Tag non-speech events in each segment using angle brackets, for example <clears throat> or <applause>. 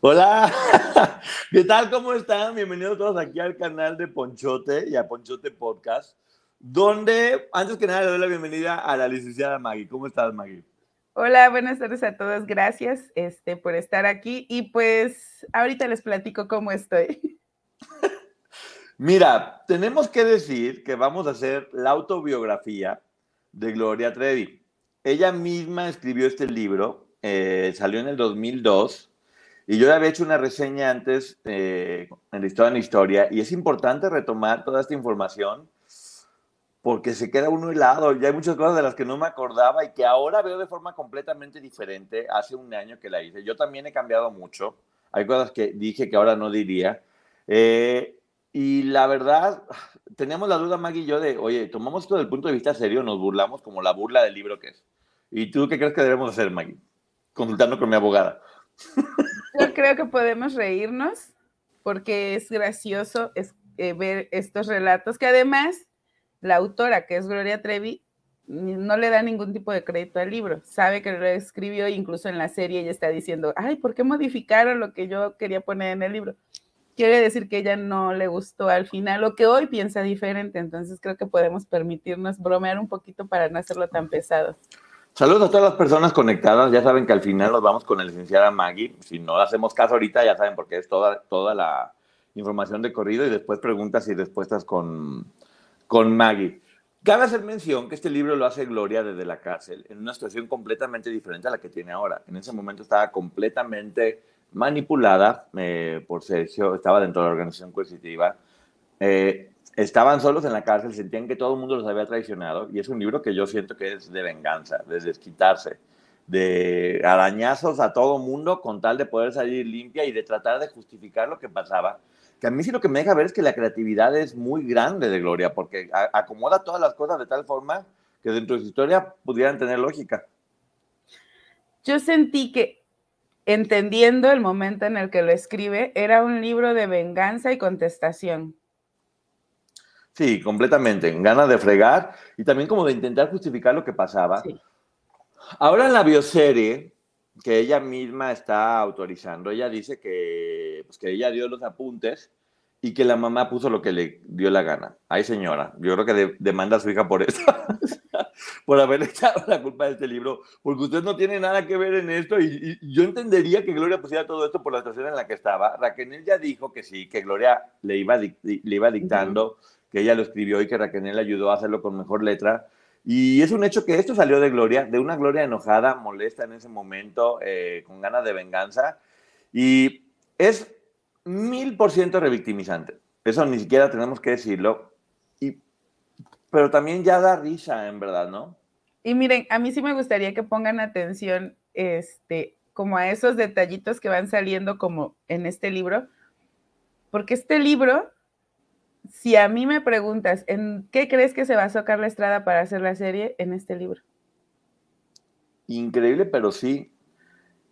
Hola, <laughs> ¿qué tal? ¿Cómo están? Bienvenidos todos aquí al canal de Ponchote y a Ponchote Podcast, donde antes que nada le doy la bienvenida a la licenciada Maggie. ¿Cómo estás, Maggie? Hola, buenas tardes a todos. Gracias este, por estar aquí y pues ahorita les platico cómo estoy. Mira, tenemos que decir que vamos a hacer la autobiografía de Gloria Trevi. Ella misma escribió este libro, eh, salió en el 2002 y yo ya había hecho una reseña antes eh, en historia en historia y es importante retomar toda esta información porque se queda uno helado. Ya hay muchas cosas de las que no me acordaba y que ahora veo de forma completamente diferente. Hace un año que la hice. Yo también he cambiado mucho. Hay cosas que dije que ahora no diría. Eh, y la verdad, teníamos la duda, Maggie y yo, de, oye, tomamos esto desde el punto de vista serio, nos burlamos como la burla del libro que es. ¿Y tú qué crees que debemos hacer, Maggie? Consultando con mi abogada. Yo creo que podemos reírnos porque es gracioso eh, ver estos relatos que además la autora, que es Gloria Trevi, no le da ningún tipo de crédito al libro. Sabe que lo escribió incluso en la serie ella está diciendo, ay, ¿por qué modificaron lo que yo quería poner en el libro? Quiere decir que ella no le gustó al final o que hoy piensa diferente. Entonces creo que podemos permitirnos bromear un poquito para no hacerlo tan pesado. Saludos a todas las personas conectadas. Ya saben que al final nos vamos con la licenciada Maggie. Si no hacemos caso ahorita, ya saben porque es toda, toda la información de corrido y después preguntas y respuestas con, con Maggie. Cabe hacer mención que este libro lo hace Gloria desde la cárcel, en una situación completamente diferente a la que tiene ahora. En ese momento estaba completamente manipulada eh, por Sergio, estaba dentro de la organización coercitiva. Eh, estaban solos en la cárcel, sentían que todo el mundo los había traicionado y es un libro que yo siento que es de venganza, de desquitarse, de arañazos a todo mundo con tal de poder salir limpia y de tratar de justificar lo que pasaba. Que a mí sí lo que me deja ver es que la creatividad es muy grande de Gloria, porque acomoda todas las cosas de tal forma que dentro de su historia pudieran tener lógica. Yo sentí que, entendiendo el momento en el que lo escribe, era un libro de venganza y contestación Sí, completamente. Ganas de fregar y también como de intentar justificar lo que pasaba. Ahora en la bioserie, que ella misma está autorizando, ella dice que, pues, que ella dio los apuntes y que la mamá puso lo que le dio la gana. Ay, señora, yo creo que demanda a su hija por eso, <laughs> por haber echado la culpa de este libro, porque usted no tiene nada que ver en esto y, yo entendería que Gloria pusiera todo esto por la situación en la que estaba. Raquel ya dijo que sí, que Gloria le iba, le iba dictando que ella lo escribió y que Raquel ayudó a hacerlo con mejor letra. Y es un hecho que esto salió de Gloria, de una Gloria enojada, molesta en ese momento, eh, con ganas de venganza. Y es mil por ciento revictimizante. Eso ni siquiera tenemos que decirlo. Y, pero también ya da risa, en verdad, ¿no? Y miren, a mí sí me gustaría que pongan atención este, como a esos detallitos que van saliendo como en este libro, porque este libro si a mí me preguntas, ¿en qué crees que se basó Carla Estrada para hacer la serie? En este libro. Increíble, pero sí.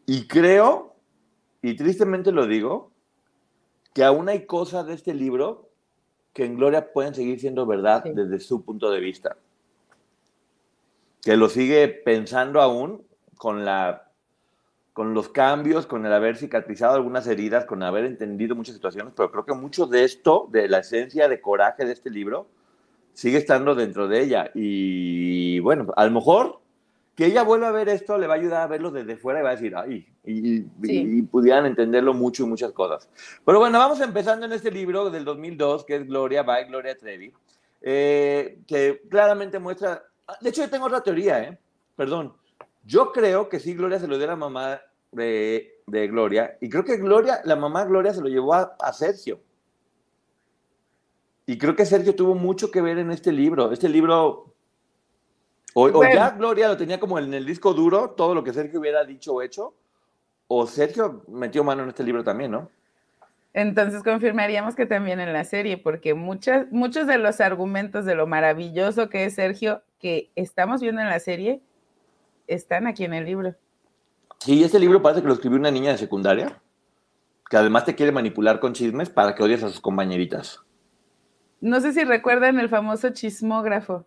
Y creo, y tristemente lo digo, que aún hay cosas de este libro que en Gloria pueden seguir siendo verdad desde su punto de vista. Que lo sigue pensando aún con la con los cambios, con el haber cicatrizado algunas heridas, con haber entendido muchas situaciones, pero creo que mucho de esto, de la esencia de coraje de este libro, sigue estando dentro de ella. Y bueno, a lo mejor que ella vuelva a ver esto le va a ayudar a verlo desde fuera y va a decir, ay, y, pudieran entenderlo mucho y muchas cosas. Pero bueno, vamos empezando en este libro del 2002, que es Gloria by Gloria Trevi, eh, que claramente muestra, de hecho yo tengo otra teoría, ¿eh? perdón, yo creo que sí, Gloria se lo dio a la mamá de, de, Gloria, y creo que Gloria, la mamá Gloria se lo llevó a, a Sergio. Y creo que Sergio tuvo mucho que ver en este libro. Este libro o, ya Gloria lo tenía como en el disco duro, todo lo que Sergio hubiera dicho o hecho, o Sergio metió mano en este libro también, ¿no? Entonces confirmaríamos que también en la serie, porque muchas, muchos de los argumentos de lo maravilloso que es Sergio, que estamos viendo en la serie, están aquí en el libro. Sí, este libro parece que lo escribió una niña de secundaria, que además te quiere manipular con chismes para que odies a sus compañeritas. No sé si recuerdan el famoso chismógrafo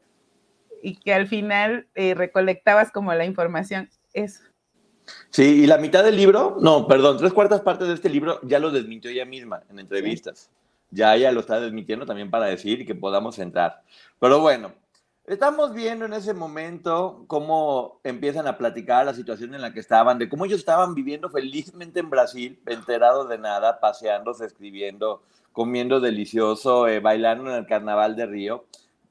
y que al final eh, recolectabas como la información. Eso. Sí, y la mitad del libro, no, perdón, tres cuartas partes de este libro ya lo desmintió ella misma en entrevistas. Ya ella lo está desmintiendo también para decir que podamos entrar. Pero bueno, estamos viendo en ese momento cómo empiezan a platicar la situación en la que estaban, de cómo ellos estaban viviendo felizmente en Brasil, enterados de nada, paseándose, escribiendo, comiendo delicioso, eh, bailando en el carnaval de Río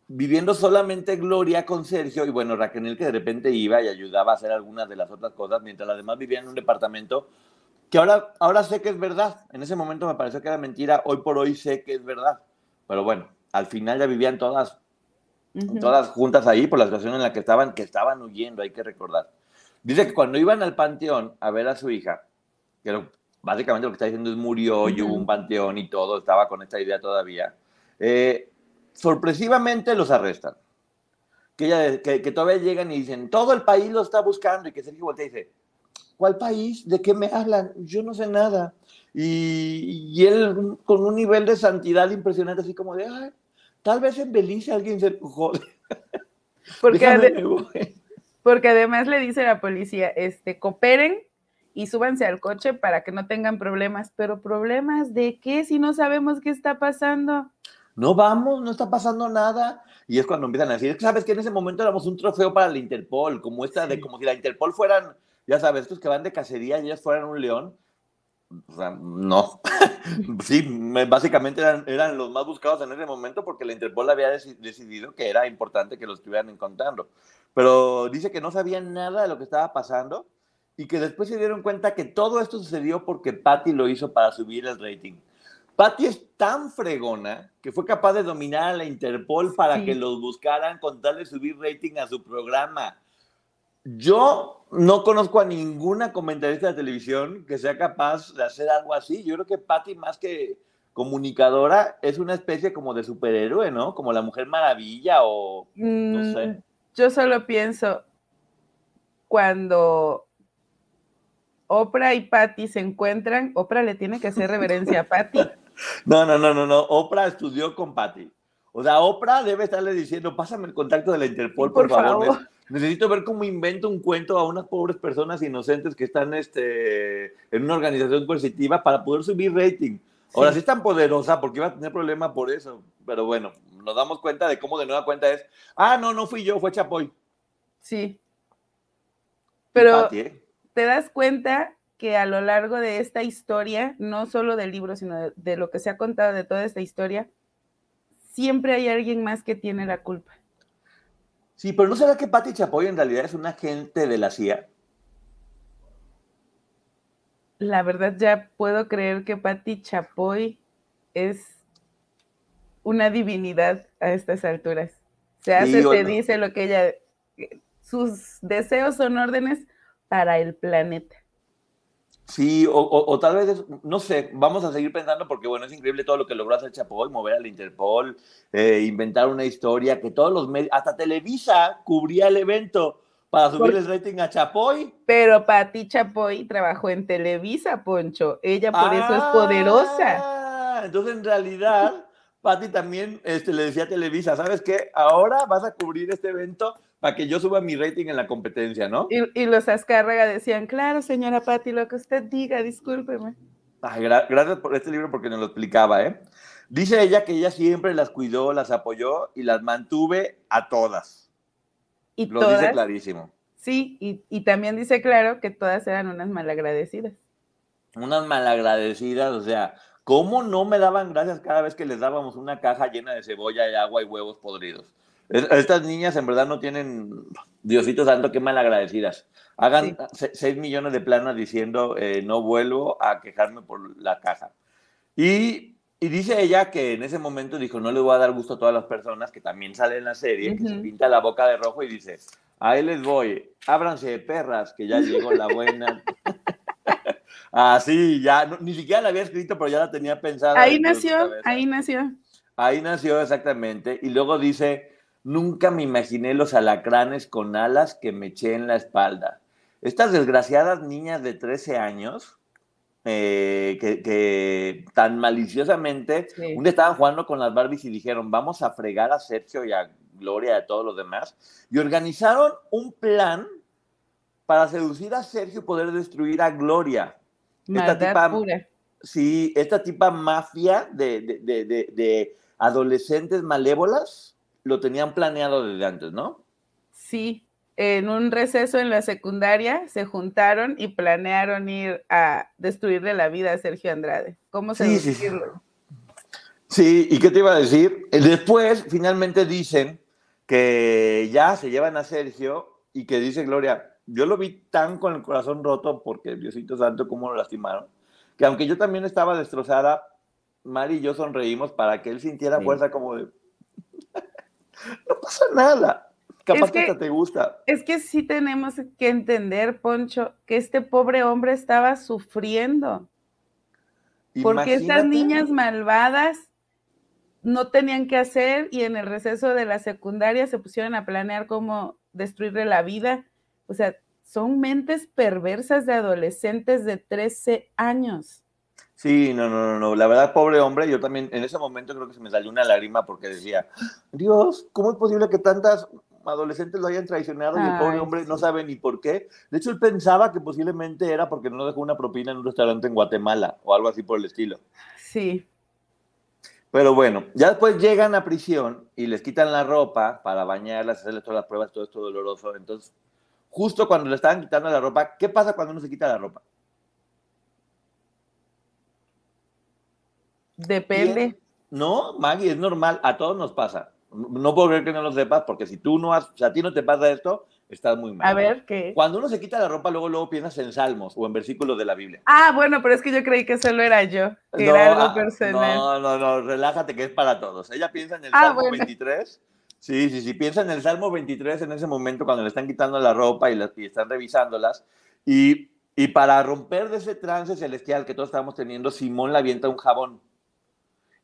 viviendo solamente Gloria con Sergio y bueno, Raquel que de repente iba y ayudaba a hacer algunas de las otras cosas, mientras las demás vivían en un departamento que ahora, ahora sé que es verdad. En ese momento me pareció que era mentira, hoy por hoy sé que es verdad. Pero bueno, al final ya vivían todas, todas juntas ahí por la situación en la que estaban, que estaban huyendo, hay que recordar. Dice que cuando iban al panteón a ver a su hija, que básicamente lo que está diciendo es murió y hubo un panteón y todo, estaba con esta idea todavía. Eh, sorpresivamente los arrestan. Que, que, todavía llegan y dicen, todo el país lo está buscando, y que Sergio voltea y dice, ¿cuál país? ¿De qué me hablan? Yo no sé nada. Y, él con un nivel de santidad impresionante, así como de, Ay, tal vez en Belice alguien se jode. <laughs> Porque, porque además le dice la policía, este, cooperen y súbanse al coche para que no tengan problemas. Pero problemas de qué si no sabemos qué está pasando no vamos, no está pasando nada. Y es cuando empiezan a decir, sabes que en ese momento éramos un trofeo para la Interpol, como esta de como si la Interpol fueran, ya sabes, estos que van de cacería y ellas fueran un león. O sea, no. <laughs> sí, básicamente eran, eran, los más buscados en ese momento porque la Interpol había decidido que era importante que los estuvieran encontrando. Pero dice que no sabían nada de lo que estaba pasando y que después se dieron cuenta que todo esto sucedió porque Patty lo hizo para subir el rating. Patty es tan fregona que fue capaz de dominar a la Interpol para que los buscaran con tal de subir rating a su programa. Yo no conozco a ninguna comentarista de televisión que sea capaz de hacer algo así. Yo creo que Patty, más que comunicadora, es una especie como de superhéroe, ¿no? Como la Mujer Maravilla o no sé. Mm, yo solo pienso cuando Oprah y Patty se encuentran, Oprah le tiene que hacer reverencia a Patty. <laughs> No, no, no, no, no. Oprah estudió con Patty. O sea, Oprah debe estarle diciendo, pásame el contacto de la Interpol, por, favor. Necesito ver cómo invento un cuento a unas pobres personas inocentes que están este, en una organización coercitiva para poder subir rating. Ahora, sí es tan poderosa, porque iba a tener problema por eso. Pero bueno, nos damos cuenta de cómo de nueva cuenta es, ah, no, no fui yo, fue Chapoy. Sí. Pero ¿eh? te das cuenta que a lo largo de esta historia, no solo del libro, sino de, lo que se ha contado de toda esta historia, siempre hay alguien más que tiene la culpa. Sí, pero ¿no será que Patti Chapoy en realidad es un agente de la CIA? La verdad ya puedo creer que Patti Chapoy es una divinidad a estas alturas. Se hace, se dice lo que ella, sus deseos son órdenes para el planeta. Sí, o, tal vez, no sé, vamos a seguir pensando porque, bueno, es increíble todo lo que logró hacer Chapoy, mover al Interpol, eh, inventar una historia que todos los medios, hasta Televisa cubría el evento para subir el rating a Chapoy. Pero Pati Chapoy trabajó en Televisa, Poncho, ella por eso es poderosa. Ah, entonces, en realidad, Pati también este, le decía a Televisa, ¿sabes qué? Ahora vas a cubrir este evento para que yo suba mi rating en la competencia, ¿no? Y, los Azcárraga decían, claro, señora Patti, lo que usted diga, discúlpeme. gracias por este libro porque nos lo explicaba, ¿eh? Dice ella que ella siempre las cuidó, las apoyó y las mantuve a todas. Y lo dice clarísimo. Sí, y, y también dice claro que todas eran unas malagradecidas. Unas malagradecidas, o sea, ¿cómo no me daban gracias cada vez que les dábamos una caja llena de cebolla y agua y huevos podridos? Estas niñas en verdad no tienen, Diosito santo, qué malagradecidas. Hagan 6 millones de planas diciendo, eh, no vuelvo a quejarme por la caja. Y, y, dice ella que en ese momento dijo, no le voy a dar gusto a todas las personas, que también sale en la serie, que se pinta la boca de rojo y dice, ahí les voy, ábranse de perras, que ya llegó la buena. <laughs> Así, ya, ni siquiera la había escrito, pero ya la tenía pensada. Ahí nació, ahí nació. Ahí nació exactamente. Y luego dice, nunca me imaginé los alacranes con alas que me eché en la espalda. Estas desgraciadas niñas de 13 años, eh, que, tan maliciosamente, un día estaban jugando con las Barbies y dijeron, vamos a fregar a Sergio y a Gloria y a todos los demás, y organizaron un plan para seducir a Sergio y poder destruir a Gloria. esta tipa, Sí, esta tipa mafia de, de adolescentes malévolas lo tenían planeado desde antes, ¿no? Sí, en un receso en la secundaria se juntaron y planearon ir a destruirle la vida a Sergio Andrade. ¿Cómo se sí, sí, sí, ¿y qué te iba a decir? Después, finalmente dicen que ya se llevan a Sergio y que dice Gloria, yo lo vi tan con el corazón roto porque Diosito Santo cómo lo lastimaron, que aunque yo también estaba destrozada, Mari y yo sonreímos para que él sintiera fuerza como de, no pasa nada. Capaz que, te gusta. Es que sí tenemos que entender, Poncho, que este pobre hombre estaba sufriendo. Porque estas niñas malvadas no tenían que hacer y en el receso de la secundaria se pusieron a planear cómo destruirle la vida. O sea, son mentes perversas de adolescentes de 13 años. Sí, no, no, no, no. La verdad, pobre hombre, yo también en ese momento creo que se me salió una lágrima porque decía, Dios, ¿cómo es posible que tantas adolescentes lo hayan traicionado y el pobre hombre no sabe ni por qué. De hecho, él pensaba que posiblemente era porque no dejó una propina en un restaurante en Guatemala o algo así por el estilo. Sí. Pero bueno, ya después llegan a prisión y les quitan la ropa para bañarlas, hacerles todas las pruebas, todo esto doloroso. Entonces, justo cuando le estaban quitando la ropa, ¿qué pasa cuando uno se quita la ropa? Depende. No, Maggie, es normal, a todos nos pasa. No puedo creer que no lo sepas, porque si tú no has, o sea, a ti no te pasa esto, estás muy mal. A ver, ¿qué? Cuando uno se quita la ropa, luego, luego piensas en salmos o en versículos de la Biblia. Ah, bueno, pero es que yo creí que solo era yo, que no, era algo ah, personal. No, no, no, relájate que es para todos. Ella piensa en el ah, Salmo 23. Sí, sí, sí, piensa en el Salmo 23 en ese momento cuando le están quitando la ropa y, las, y están revisándolas. Y, y para romper de ese trance celestial que todos estamos teniendo, Simón le avienta un jabón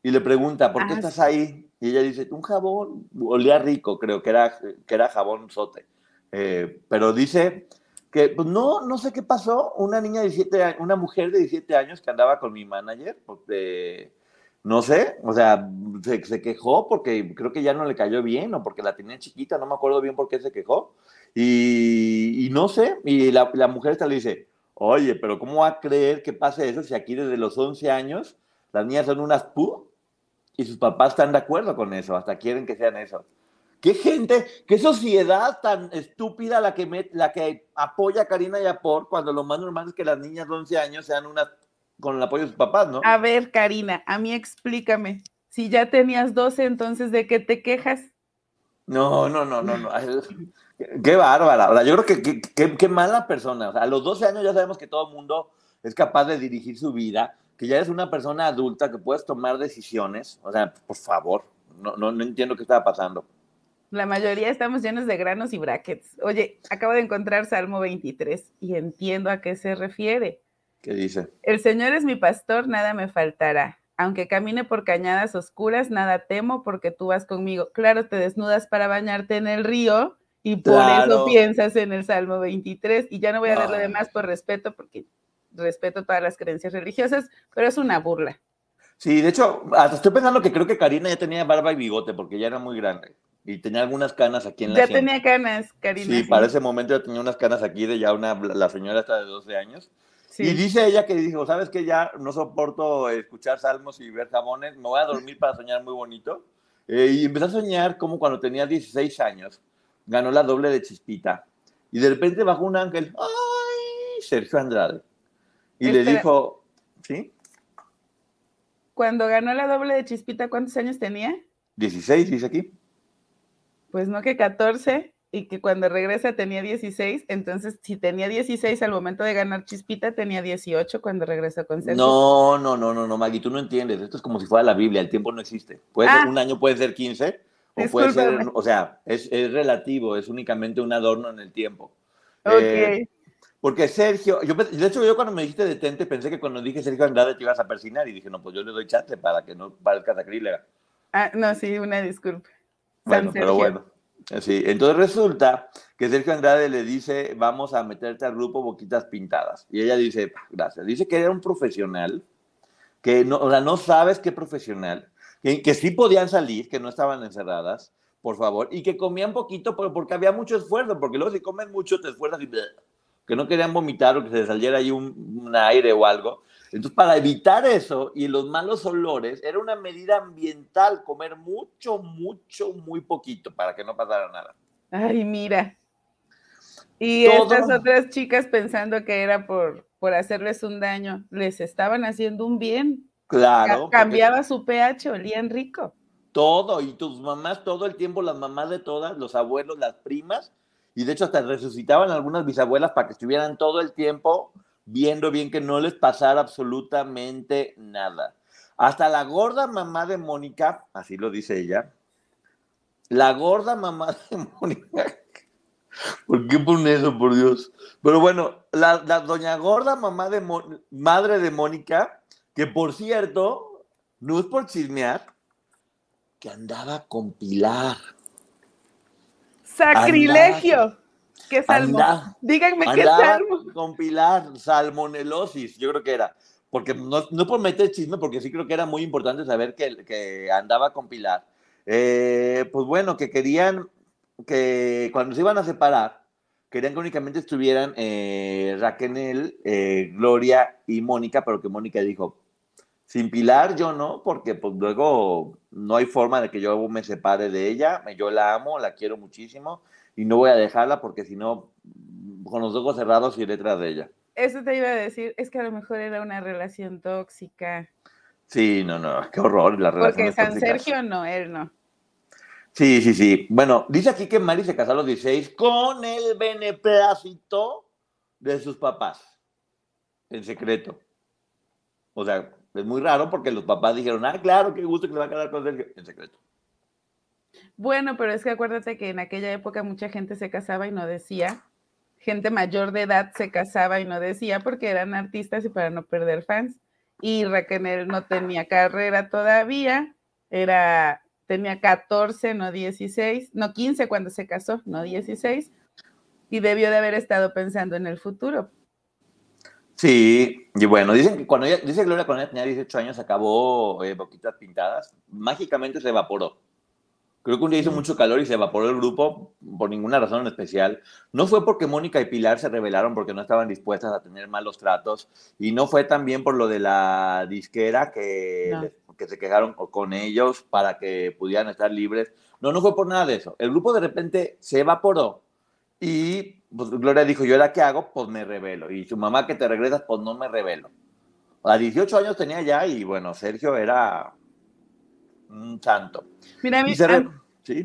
y le pregunta, ¿por qué ah, estás ahí? Y ella dice, un jabón, olía rico, creo que era, que era jabón sote. Eh, pero dice que, pues no, no sé qué pasó, una niña de 17 años, una mujer de 17 años que andaba con mi manager, porque, no sé, o sea, se, quejó porque creo que ya no le cayó bien o porque la tenía chiquita, no me acuerdo bien por qué se quejó. Y, no sé, y la, la mujer esta le dice, oye, pero ¿cómo va a creer que pase eso si aquí desde los 11 años las niñas son unas pu y sus papás están de acuerdo con eso, hasta quieren que sean eso. ¿Qué gente, qué sociedad tan estúpida la que, la que apoya a Karina y a Por cuando lo más normal es que las niñas de 11 años sean unas con el apoyo de sus papás, ¿no? A ver, Karina, a mí explícame. Si ya tenías 12, entonces ¿de qué te quejas? No, no, no, no, no. Qué bárbara. yo creo que qué mala persona. a los 12 años ya sabemos que todo el mundo es capaz de dirigir su vida que ya eres una persona adulta, que puedes tomar decisiones. O sea, por favor, no, no, no entiendo qué estaba pasando. La mayoría estamos llenos de granos y brackets. Oye, acabo de encontrar Salmo 23 y entiendo a qué se refiere. ¿Qué dice? El Señor es mi pastor, nada me faltará. Aunque camine por cañadas oscuras, nada temo porque tú vas conmigo. Claro, te desnudas para bañarte en el río y por eso piensas en el Salmo 23. Y ya no voy a dar lo demás por respeto porque respeto todas las creencias religiosas, pero es una burla. Sí, de hecho, hasta estoy pensando que creo que Karina ya tenía barba y bigote porque ya era muy grande y tenía algunas canas aquí en la Ya tenía canas, Karina. Sí, para ese momento ya tenía unas canas aquí de ya una, la señora está de 12 años. Y dice ella que dijo, ¿sabes qué? Ya no soporto escuchar salmos y ver jabones, me voy a dormir para soñar muy bonito. Eh, y empezó a soñar como cuando tenía 16 años, ganó la doble de Chispita y de repente bajó un ángel, ¡ay! Sergio Andrade. Y le dijo, ¿sí? Cuando ganó la doble de Chispita, ¿cuántos años tenía? 16, dice aquí. Pues no que 14 y que cuando regresa tenía 16, entonces si tenía 16 al momento de ganar Chispita, tenía 18 cuando regresó con Sergio. No, no, no, no, no, Maggie, tú no entiendes, esto es como si fuera la Biblia, el tiempo no existe. Puede ser, ah. un año puede ser 15, o puede ser, o sea, es, relativo, es únicamente un adorno en el tiempo. Ok. Eh, porque Sergio, yo, de hecho yo cuando me dijiste detente pensé que cuando dije Sergio Andrade te ibas a persinar y dije, no, pues yo le doy chance para que no parezca sacrílega. Ah, no, sí, una disculpa. Bueno, pero bueno. Sí, entonces resulta que Sergio Andrade le dice, vamos a meterte al grupo Boquitas Pintadas. Y ella dice, gracias. Dice que era un profesional, que no, o sea, no sabes qué profesional, que, que sí podían salir, que no estaban encerradas, por favor, y que comían poquito, pero porque había mucho esfuerzo, porque luego si comen mucho te esfuerzas y que no querían vomitar o que se saliera ahí un, aire o algo. Entonces, para evitar eso y los malos olores, era una medida ambiental comer mucho, mucho, muy poquito para que no pasara nada. Ay, mira. Y estas otras chicas pensando que era por, por hacerles un daño, les estaban haciendo un bien. Claro. Cambiaba su pH, olían rico. Todo, y tus mamás todo el tiempo, las mamás de todas, los abuelos, las primas, y de hecho hasta resucitaban algunas bisabuelas para que estuvieran todo el tiempo viendo bien que no les pasara absolutamente nada. Hasta la gorda mamá de Mónica, así lo dice ella, la gorda mamá de <laughs> Mónica, ¿por qué pone eso, por Dios? Pero bueno, la, doña gorda mamá de madre de Mónica, que por cierto, no es por chismear, que andaba con Pilar. Sacrilegio. ¿Qué salmo? Díganme qué salmo. Con Pilar, salmonelosis, yo creo que era. Porque no, no por meter chisme, porque sí creo que era muy importante saber que, que andaba con Pilar. Eh, pues bueno, que querían que cuando se iban a separar, querían que únicamente estuvieran eh, Raquel, eh, Gloria y Mónica, pero que Mónica dijo, sin Pilar yo no, porque pues luego no hay forma de que yo me separe de ella. Yo la amo, la quiero muchísimo y no voy a dejarla porque si no, con los ojos cerrados iré tras de ella. Eso te iba a decir, es que a lo mejor era una relación tóxica. Sí, no, no, qué horror la relación. Porque San Sergio no, él no. Sí, sí, sí. Bueno, dice aquí que Mari se casó a los 16 con el beneplácito de sus papás, en secreto. O sea, es muy raro porque los papás dijeron, ah, claro, qué gusto que se va a quedar con Sergio, en secreto. Bueno, pero es que acuérdate que en aquella época mucha gente se casaba y no decía. Gente mayor de edad se casaba y no decía porque eran artistas y para no perder fans. Y Raquel no tenía carrera todavía, era, tenía 14, no 16, no 15 cuando se casó, no 16, y debió de haber estado pensando en el futuro. Sí, y bueno, dicen que cuando ella, dice Gloria cuando ella tenía 18 años acabó eh, Boquitas Pintadas, mágicamente se evaporó. Creo que un día hizo mucho calor y se evaporó el grupo por ninguna razón en especial. No fue porque Mónica y Pilar se rebelaron porque no estaban dispuestas a tener malos tratos y no fue también por lo de la disquera que, que se quejaron con ellos para que pudieran estar libres. No, no fue por nada de eso. El grupo de repente se evaporó y pues, Gloria dijo, ¿yo ahora qué hago? Pues me revelo. Y su mamá que te regresas, pues no me revelo. A 18 años tenía ya y bueno, Sergio era un santo. Mira, a mí,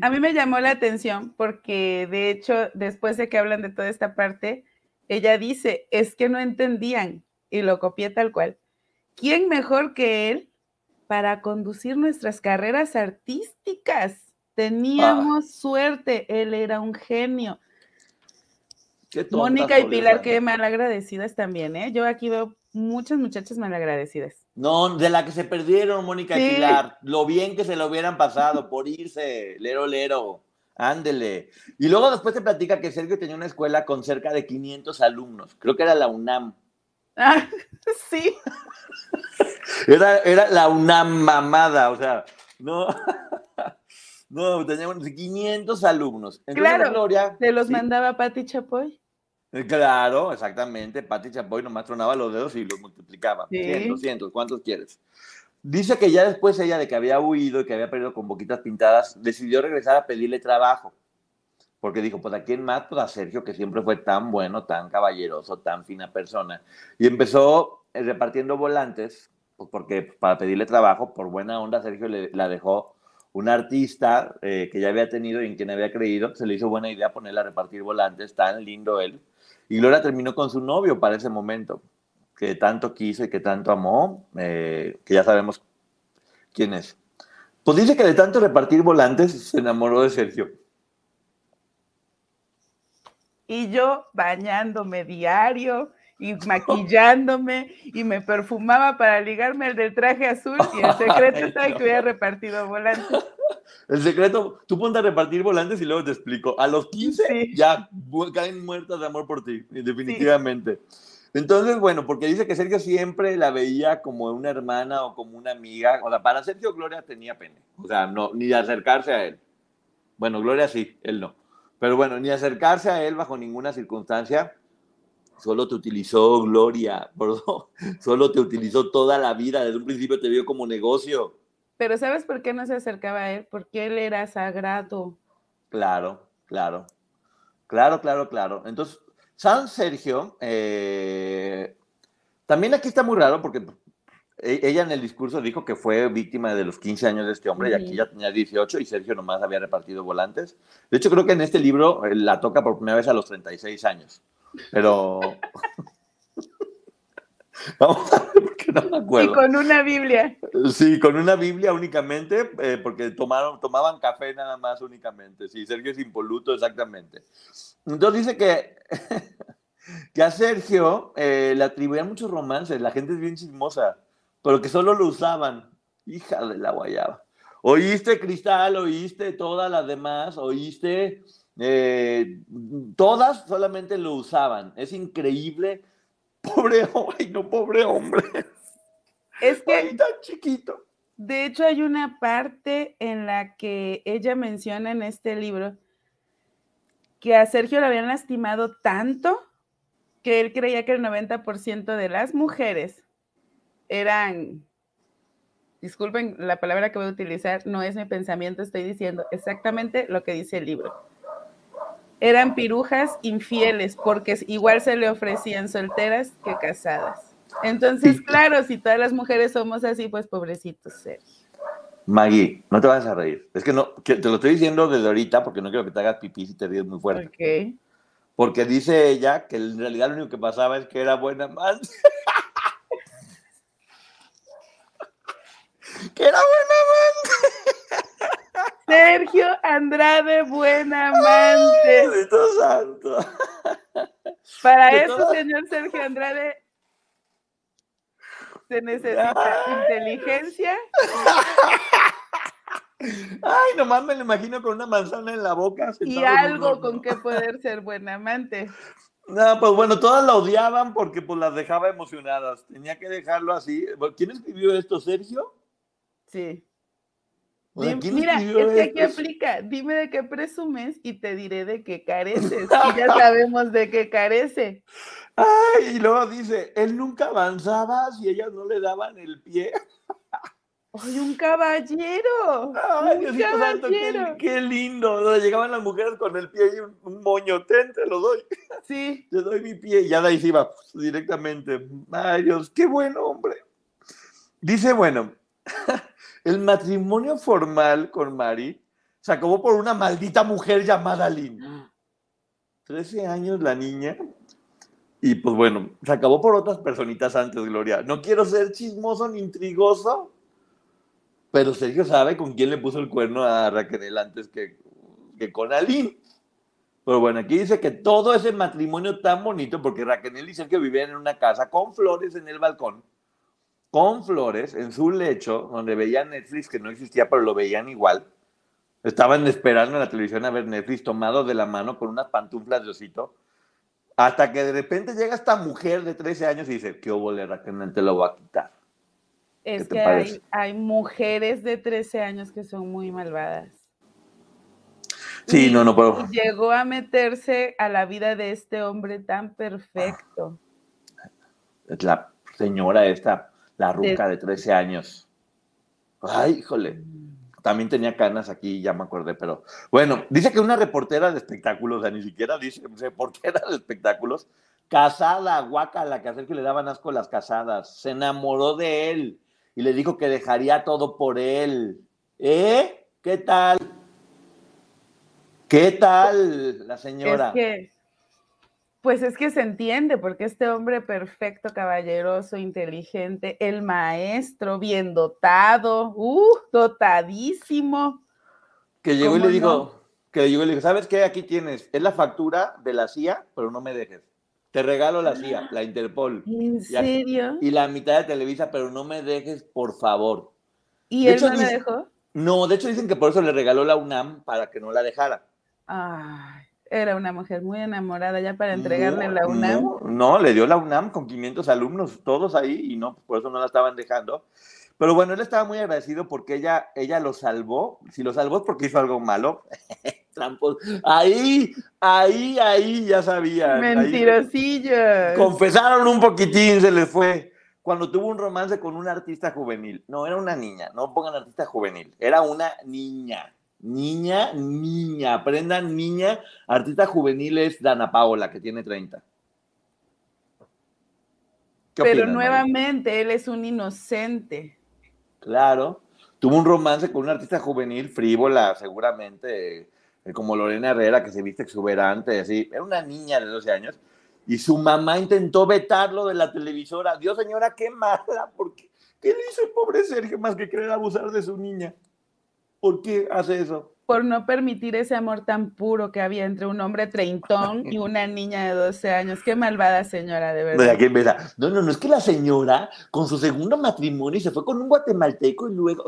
a, mí me llamó la atención porque de hecho, después de que hablan de toda esta parte, ella dice, es que no entendían, y lo copié tal cual. ¿Quién mejor que él para conducir nuestras carreras artísticas? Teníamos ah. suerte, él era un genio. Mónica y Pilar, qué mal agradecidas también, ¿eh? Yo aquí veo muchas muchachas mal agradecidas. No, de la que se perdieron, Mónica y Pilar. Lo bien que se lo hubieran pasado <laughs> por irse, lero, lero. Ándele. Y luego después se platica que Sergio tenía una escuela con cerca de 500 alumnos. Creo que era la UNAM. Ah, <laughs> sí. Era, era la UNAM mamada, o sea, no. <laughs> No, teníamos 500 alumnos. claro, Gloria, se los mandaba Pati Chapoy. Eh, claro, exactamente. Pati Chapoy nomás tronaba los dedos y los multiplicaba. Sí. 100, ¿cuántos quieres? Dice que ya después ella de que había huido y que había perdido con boquitas pintadas, decidió regresar a pedirle trabajo. porque dijo, pues a quién más, pues a Sergio, que siempre fue tan bueno, tan caballeroso, tan fina persona. Y empezó eh, repartiendo volantes, pues porque para pedirle trabajo, por buena onda, Sergio le, la dejó un artista eh, que ya había tenido y en quien había creído, se le hizo buena idea ponerla a repartir volantes, tan lindo él. Y Gloria terminó con su novio para ese momento, que tanto quiso y que tanto amó, eh, que ya sabemos quién es. Pues dice que de tanto repartir volantes se enamoró de Sergio y yo bañándome diario y maquillándome y me perfumaba para ligarme al del traje azul y el secreto <laughs> estaba que hubiera repartido volantes. <laughs> El secreto, tú ponte a repartir volantes y luego te explico. A los 15 ya caen muertas de amor por ti, definitivamente. Entonces, bueno, porque dice que Sergio siempre la veía como una hermana o como una amiga. O sea, para Sergio Gloria tenía pene. O sea, no, ni de acercarse a él. Bueno, Gloria sí, él no. Pero bueno, ni acercarse a él bajo ninguna circunstancia. Solo te utilizó Gloria, <laughs> Solo te utilizó toda la vida. Desde un principio te vio como negocio. Pero ¿sabes por qué no se acercaba a él? Porque él era sagrado. Claro, claro. Claro, claro, claro. Entonces, San Sergio, eh, también aquí está muy raro porque e-, ella en el discurso dijo que fue víctima de los 15 años de este hombre y aquí ya tenía 18 y Sergio nomás había repartido volantes. De hecho, creo que en este libro eh, la toca por primera vez a los 36 años. Pero... Vamos a ver porque no me acuerdo. Y con una Biblia. Sí, con una Biblia únicamente, eh, porque tomaron, tomaban café nada más únicamente. Sí, Sergio es impoluto, exactamente. Entonces dice que, <laughs> que a Sergio eh, le atribuían muchos romances, la gente es bien chismosa pero que solo lo usaban. Hija de la guayaba. Oíste Cristal, oíste todas las demás, oíste, eh, todas solamente lo usaban. Es increíble. <laughs> Pobre, ay no, pobre hombre. Es que... tan chiquito. De hecho, hay una parte en la que ella menciona en este libro que a Sergio le habían lastimado tanto que él creía que el 90% de las mujeres eran, disculpen la palabra que voy a utilizar, no es mi pensamiento, estoy diciendo exactamente lo que dice el libro. Eran pirujas infieles porque igual se le ofrecían solteras que casadas. Entonces, claro, si todas las mujeres somos así, pues pobrecitos ser. Maggie, no te vas a reír. Es que no, te lo estoy diciendo desde ahorita porque no quiero que te hagas pipí si te ríes muy fuerte. Okay. Porque dice ella que en realidad lo único que pasaba es que era buena madre. <laughs> que era buen amante. Sergio Andrade, buen amante. santo. Para eso, señor Sergio Andrade, se necesita inteligencia. Ay, nomás me lo imagino con una manzana en la boca. Y algo con que poder ser buen amante. No, pues bueno, todas la odiaban porque pues las dejaba emocionadas. Tenía que dejarlo así. ¿Quién escribió esto, Sergio? Sí. Mira, es que aquí aplica, dime de qué presumes y te diré de qué careces. <laughs> Y ya sabemos de qué carece. Ay, y luego dice, él nunca avanzaba si ellas no le daban el pie. ¡Ay, un caballero! ¡Ay, un caballero! qué, lindo! Llegaban las mujeres con el pie y un, moño, ten, te lo doy. Sí. Te doy mi pie y ya de ahí se iba directamente. ¡Ay, Dios, qué bueno, hombre! Dice, bueno, <laughs> el matrimonio formal con Mari se acabó por una maldita mujer llamada Lynn. 13 años la niña. Y pues bueno, se acabó por otras personitas antes, Gloria. No quiero ser chismoso ni intrigoso, pero Sergio sabe con quién le puso el cuerno a Raquel antes que, con Aline. Pero bueno, aquí dice que todo ese matrimonio tan bonito, porque Raquel y Sergio vivían en una casa con flores en el balcón, con flores en su lecho, donde veían Netflix, que no existía, pero lo veían igual. Estaban esperando en la televisión a ver Netflix tomado de la mano con unas pantuflas de osito. Hasta que de repente llega esta mujer de 13 años y dice, ¿qué hubo, Raquel? Te lo voy a quitar. Es que hay, hay, mujeres de 13 años que son muy malvadas. Sí, no, no puedo. Llegó a meterse a la vida de este hombre tan perfecto. Es la señora esta la ruca de 13 años. Ay, híjole. También tenía canas aquí, ya me acordé, pero bueno, dice que una reportera de espectáculos, o sea, ni siquiera dice reportera de espectáculos, casada, guaca, la que hacer que le daban asco las casadas, se enamoró de él y le dijo que dejaría todo por él. ¿Eh? ¿Qué tal? ¿Qué tal la señora? Es que, pues es que se entiende, porque este hombre perfecto, caballeroso, inteligente, el maestro, bien dotado, uh, dotadísimo. Que llegó y le dijo, que llegó y le dijo, ¿sabes qué? Aquí tienes, es la factura de la CIA, pero no me dejes. Te regalo la CIA, la Interpol. ¿En serio? Y, la mitad de Televisa, pero no me dejes, por favor. ¿Y él no le dejó? No, de hecho dicen que por eso le regaló la UNAM para que no la dejara. Ay, era una mujer muy enamorada ya para entregarle la UNAM. No, le dio la UNAM con 500 alumnos, todos ahí, y no, por eso no la estaban dejando. Pero bueno, él estaba muy agradecido porque ella, ella lo salvó. Si lo salvó es porque hizo algo malo. <laughs> Trampos. Ahí, ahí, ahí ya sabían. Mentirosillos. Confesaron un poquitín, se les fue. Cuando tuvo un romance con un artista juvenil. No, era una niña. No pongan artista juvenil. Era una niña. Niña, niña, aprendan niña. Artista juvenil es Dana Paola, que tiene 30. Pero nuevamente, él es un inocente. Claro. Tuvo un romance con una artista juvenil, frívola, seguramente, eh, como Lorena Herrera, que se viste exuberante, así. Era una niña de 12 años. Y su mamá intentó vetarlo de la televisora. Dios, señora, qué mala. ¿Por qué? ¿Qué le hizo el pobre Sergio más que querer abusar de su niña? ¿Por qué hace eso? Por no permitir ese amor tan puro que había entre un hombre treintón y <laughs> una niña de 12 años. Qué malvada señora, de verdad. No, no, no, es que la señora con su segundo matrimonio se fue con un guatemalteco y luego,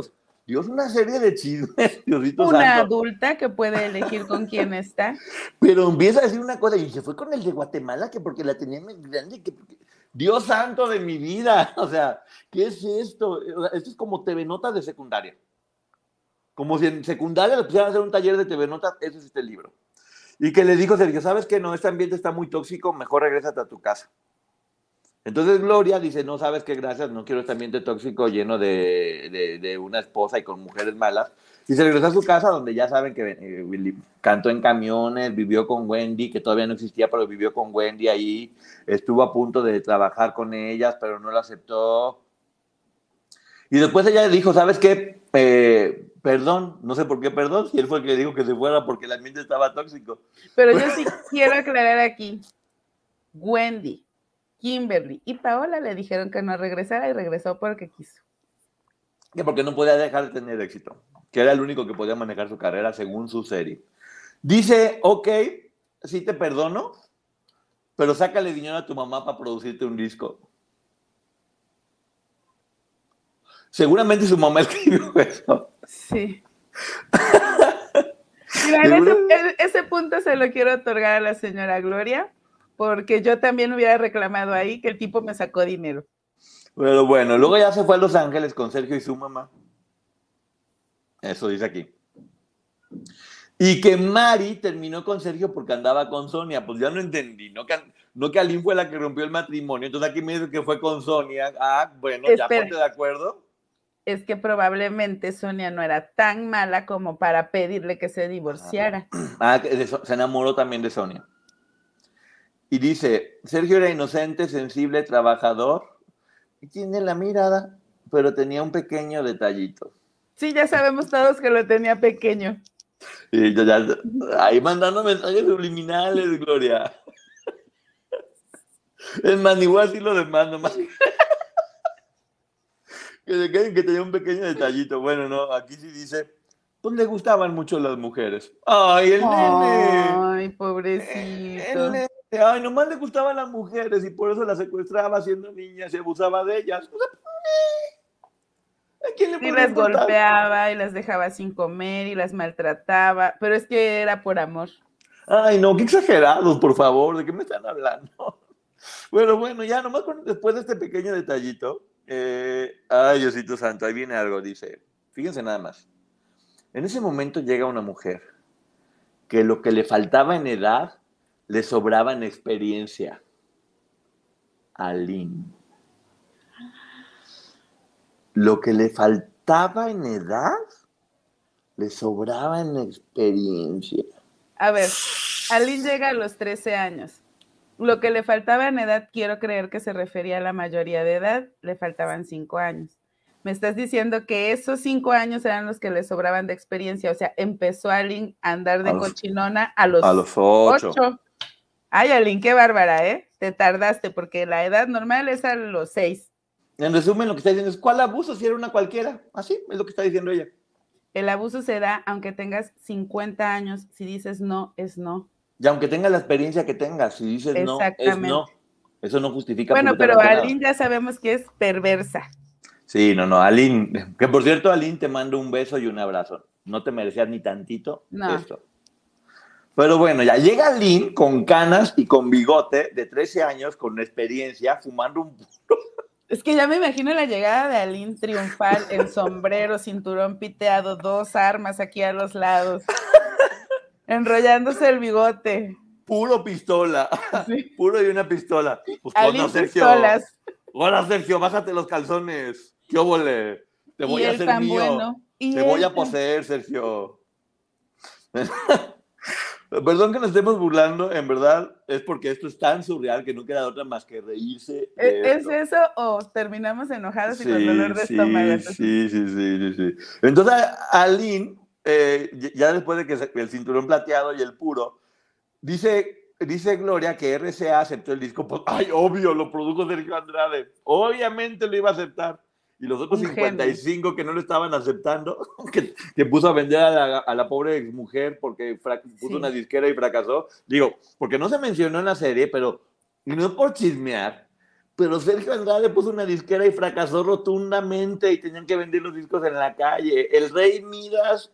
Dios, una serie de chismes, <laughs> Diosito Una adulta que puede elegir con quién está. <laughs> Pero empieza a decir una cosa, y se fue con el de Guatemala, que porque la tenía muy grande, que Dios santo de mi vida, o sea, ¿qué es esto? Esto es como TV Notas de secundaria. Como si en secundaria le pusieran a hacer un taller de TV Notas, ese es este libro. Y que le dijo Sergio, ¿sabes qué? No, este ambiente está muy tóxico, mejor regrésate a tu casa. Entonces Gloria dice, no, sabes qué, gracias, no quiero este ambiente tóxico lleno de, de, una esposa y con mujeres malas. Y se regresó a su casa donde ya saben que eh, cantó en camiones, vivió con Wendy, que todavía no existía, pero vivió con Wendy ahí. Estuvo a punto de trabajar con ellas, pero no lo aceptó. Y después ella dijo, ¿sabes qué? Eh, perdón, no sé por qué perdón, si él fue el que le dijo que se fuera porque el ambiente estaba tóxico. Pero yo <laughs> sí quiero aclarar aquí, Wendy, Kimberly y Paola le dijeron que no regresara y regresó porque quiso. Que porque no podía dejar de tener éxito, que era el único que podía manejar su carrera según su serie. Dice, ok, sí te perdono, pero sácale dinero a tu mamá para producirte un disco. Seguramente su mamá <laughs> escribió eso. Sí. <laughs> Mira, ese, punto se lo quiero otorgar a la señora Gloria, porque yo también hubiera reclamado ahí que el tipo me sacó dinero. Pero bueno, luego ya se fue a Los Ángeles con Sergio y su mamá. Eso dice aquí. Y que Mari terminó con Sergio porque andaba con Sonia. Pues ya no entendí. No que, no que Aline fue la que rompió el matrimonio. Entonces aquí me dice que fue con Sonia. Ah, bueno, ya ponte de acuerdo es que probablemente Sonia no era tan mala como para pedirle que se divorciara. <clears throat> Ah, se enamoró también de Sonia. Y dice, Sergio era inocente, sensible, trabajador, y tiene la mirada, pero tenía un pequeño detallito. Sí, ya sabemos todos que lo tenía pequeño. Y ya, ahí mandando mensajes subliminales, Gloria. <laughs> Es más, igual sí lo demando, más. Que, que tenía un pequeño detallito. Bueno, no, aquí sí dice, pues le gustaban mucho las mujeres. Ay, el nene. Ay, pobrecito. El Ay, nomás le gustaban las mujeres y por eso las secuestraba siendo niña, se abusaba de ellas. ¿A quién le y las golpeaba y las dejaba sin comer y las maltrataba, pero es que era por amor. Ay, no, qué exagerados, por favor, ¿de qué me están hablando? <laughs> Bueno, bueno, ya nomás después de este pequeño detallito, eh, ay, Diosito Santo, ahí viene algo, dice. Fíjense nada más. En ese momento llega una mujer que lo que le faltaba en edad le sobraba en experiencia. Aline. Lo que le faltaba en edad Le sobraba en experiencia. A ver, Aline llega a los 13 años. Lo que le faltaba en edad, quiero creer que se refería a la mayoría de edad, le faltaban 5 años. Me estás diciendo que esos 5 años eran los que le sobraban de experiencia. O sea, empezó Aline a andar de cochinona a los, a los 8. Ay, Aline, qué bárbara, ¿eh? Te tardaste porque la edad normal es a los 6. En resumen, lo que está diciendo es, ¿cuál abuso si era una cualquiera? Así es lo que está diciendo ella. El abuso se da aunque tengas 50 años. Si dices no, es no. Y aunque tengas la experiencia que tengas, si dices no, es no. Eso no justifica. Bueno, pero Aline ya sabemos que es perversa. Sí, no, no, Aline, que por cierto, Aline, te mando un beso y un abrazo. No te merecías ni tantito no. esto. Pero bueno, ya llega Aline con canas y con bigote de 13 años, con experiencia, fumando un <laughs> Es que ya me imagino la llegada de Aline triunfal, el sombrero, cinturón piteado, dos armas aquí a los lados, <laughs> enrollándose el bigote. Puro pistola, <laughs> puro y una pistola. Pues, Aline Sergio. Pistolas. Hola Sergio, bájate los calzones. ¿Qué óvole? Te voy a hacer mío. Bueno. Te voy a poseer, Sergio. <laughs> Perdón que nos estemos burlando, en verdad es porque esto es tan surreal que no queda otra más que reírse. ¿Es eso o terminamos enojados y con dolor de estómago? Sí, sí, sí, sí, Entonces, Aline, eh, ya después de que el cinturón plateado y el puro, dice, dice Gloria que RCA aceptó el disco. Pues, ay, obvio, lo produjo Sergio Andrade. Obviamente lo iba a aceptar y los otros 55 que no lo estaban aceptando, <laughs> que, puso a vender a la, pobre mujer porque puso una disquera y fracasó. Digo, porque no se mencionó en la serie, pero no por chismear, pero Sergio Andrade puso una disquera y fracasó rotundamente y tenían que vender los discos en la calle. El Rey Midas.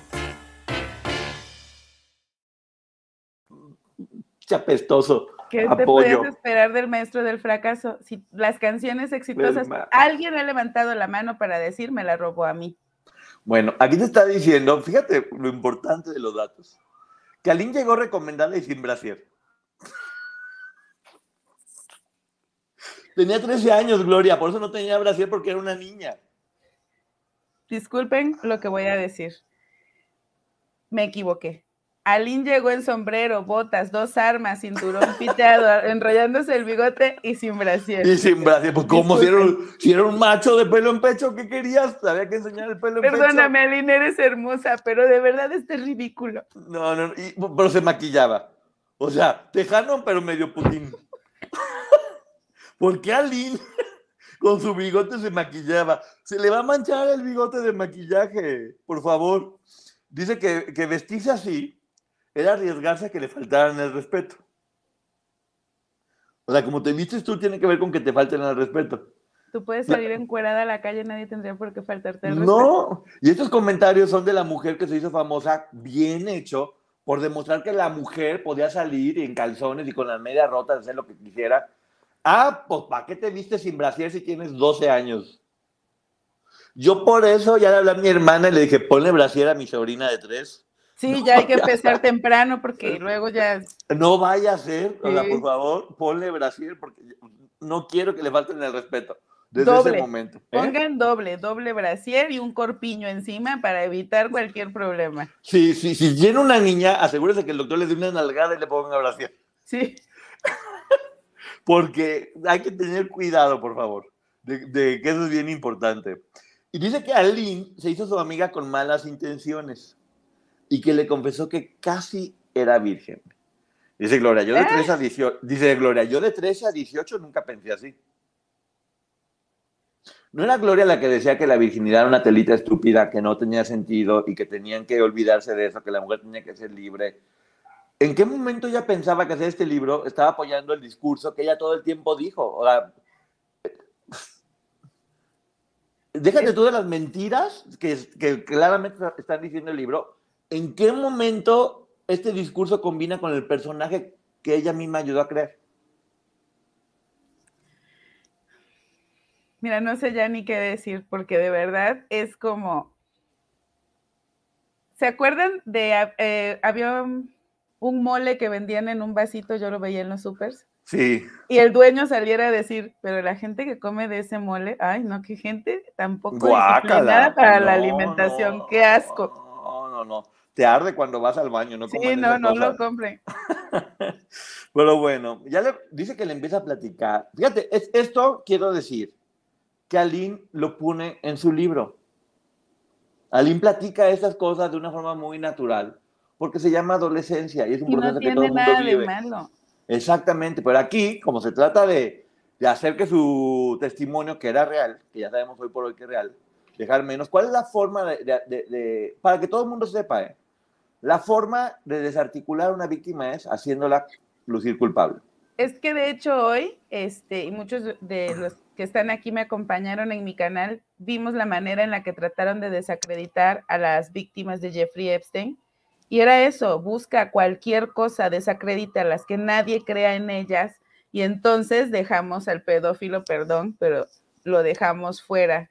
Chapestoso. ¿Qué te puedes esperar del maestro del fracaso? Si las canciones exitosas, alguien ha levantado la mano para decir, me la robó a mí. Bueno, aquí te está diciendo, fíjate lo importante de los datos, que Aline llegó recomendada y sin brasier. Tenía 13 años, Gloria, por eso no tenía brasier porque era una niña. Disculpen lo que voy a decir. Me equivoqué. Alín llegó en sombrero, botas, dos armas, cinturón <laughs> piteado, enrollándose el bigote y sin brasier. Y sin brasier, pues como si era, un, macho de pelo en pecho, ¿qué querías? Había que enseñar el pelo en pecho. Perdóname, Alín, eres hermosa, pero de verdad este es ridículo. No, no, pero se maquillaba. O sea, tejano, pero medio putín. <laughs> ¿Por qué Alín <laughs> con su bigote se maquillaba? Se le va a manchar el bigote de maquillaje, por favor. Dice que, que vestirse así era arriesgarse a que le faltaran el respeto. O sea, como te vistes tú, tiene que ver con que te falten el respeto. Tú puedes salir encuerada a la calle, nadie tendría por qué faltarte el respeto. No, y estos comentarios son de la mujer que se hizo famosa, bien hecho, por demostrar que la mujer podía salir en calzones y con las medias rotas, hacer lo que quisiera. Ah, pues ¿para qué te viste sin brasier si tienes 12 años? Yo por eso ya le hablé a mi hermana y le dije, ponle brasier a mi sobrina de tres. Sí, ya hay que empezar temprano porque luego ya. No vaya a ser, o sea, por favor, ponle Brasil porque no quiero que le falten el respeto. Desde ese momento. ¿eh? Pongan doble, doble brasier y un corpiño encima para evitar cualquier problema. Sí, sí, si tiene una niña, asegúrese que el doctor le dé una nalgada y le ponga brasier. Sí. <laughs> Porque hay que tener cuidado, por favor, de, de, que eso es bien importante. Y dice que Aline se hizo su amiga con malas intenciones y que le confesó que casi era virgen. Dice Gloria, yo de 13 a 18, dice Gloria, yo de 13 a 18 nunca pensé así. ¿No era Gloria la que decía que la virginidad era una telita estúpida, que no tenía sentido y que tenían que olvidarse de eso, que la mujer tenía que ser libre? ¿En qué momento ella pensaba que hacer este libro estaba apoyando el discurso que ella todo el tiempo dijo? O sea, déjate tú de las mentiras que, que claramente están diciendo el libro ¿en qué momento este discurso combina con el personaje que ella misma ayudó a crear. Mira, no sé ya ni qué decir, porque de verdad es como. ¿Se acuerdan de. Eh, había un, mole que vendían en un vasito, yo lo veía en los supers? Sí. Y el dueño saliera a decir, pero la gente que come de ese mole, ay, no, qué gente tampoco disciplinada para la alimentación, qué asco. No, no, no. Te arde cuando vas al baño, no Sí, no, no lo compre. <laughs> pero bueno, ya le dice que le empieza a platicar. Fíjate, es, esto quiero decir que Aline lo pone en su libro. Aline platica esas cosas de una forma muy natural, porque se llama adolescencia y es un proceso que todo el mundo vive. Exactamente, pero aquí, como se trata de, hacer que su testimonio, que era real, que ya sabemos hoy por hoy que es real, dejar menos, ¿cuál es la forma de, para que todo el mundo sepa, eh? La forma de desarticular a una víctima es haciéndola lucir culpable. Es que de hecho hoy, este, y muchos de los que están aquí me acompañaron en mi canal, vimos la manera en la que trataron de desacreditar a las víctimas de Jeffrey Epstein. Y era eso, busca cualquier cosa, desacredita las que nadie crea en ellas y entonces dejamos al pedófilo, perdón, pero lo dejamos fuera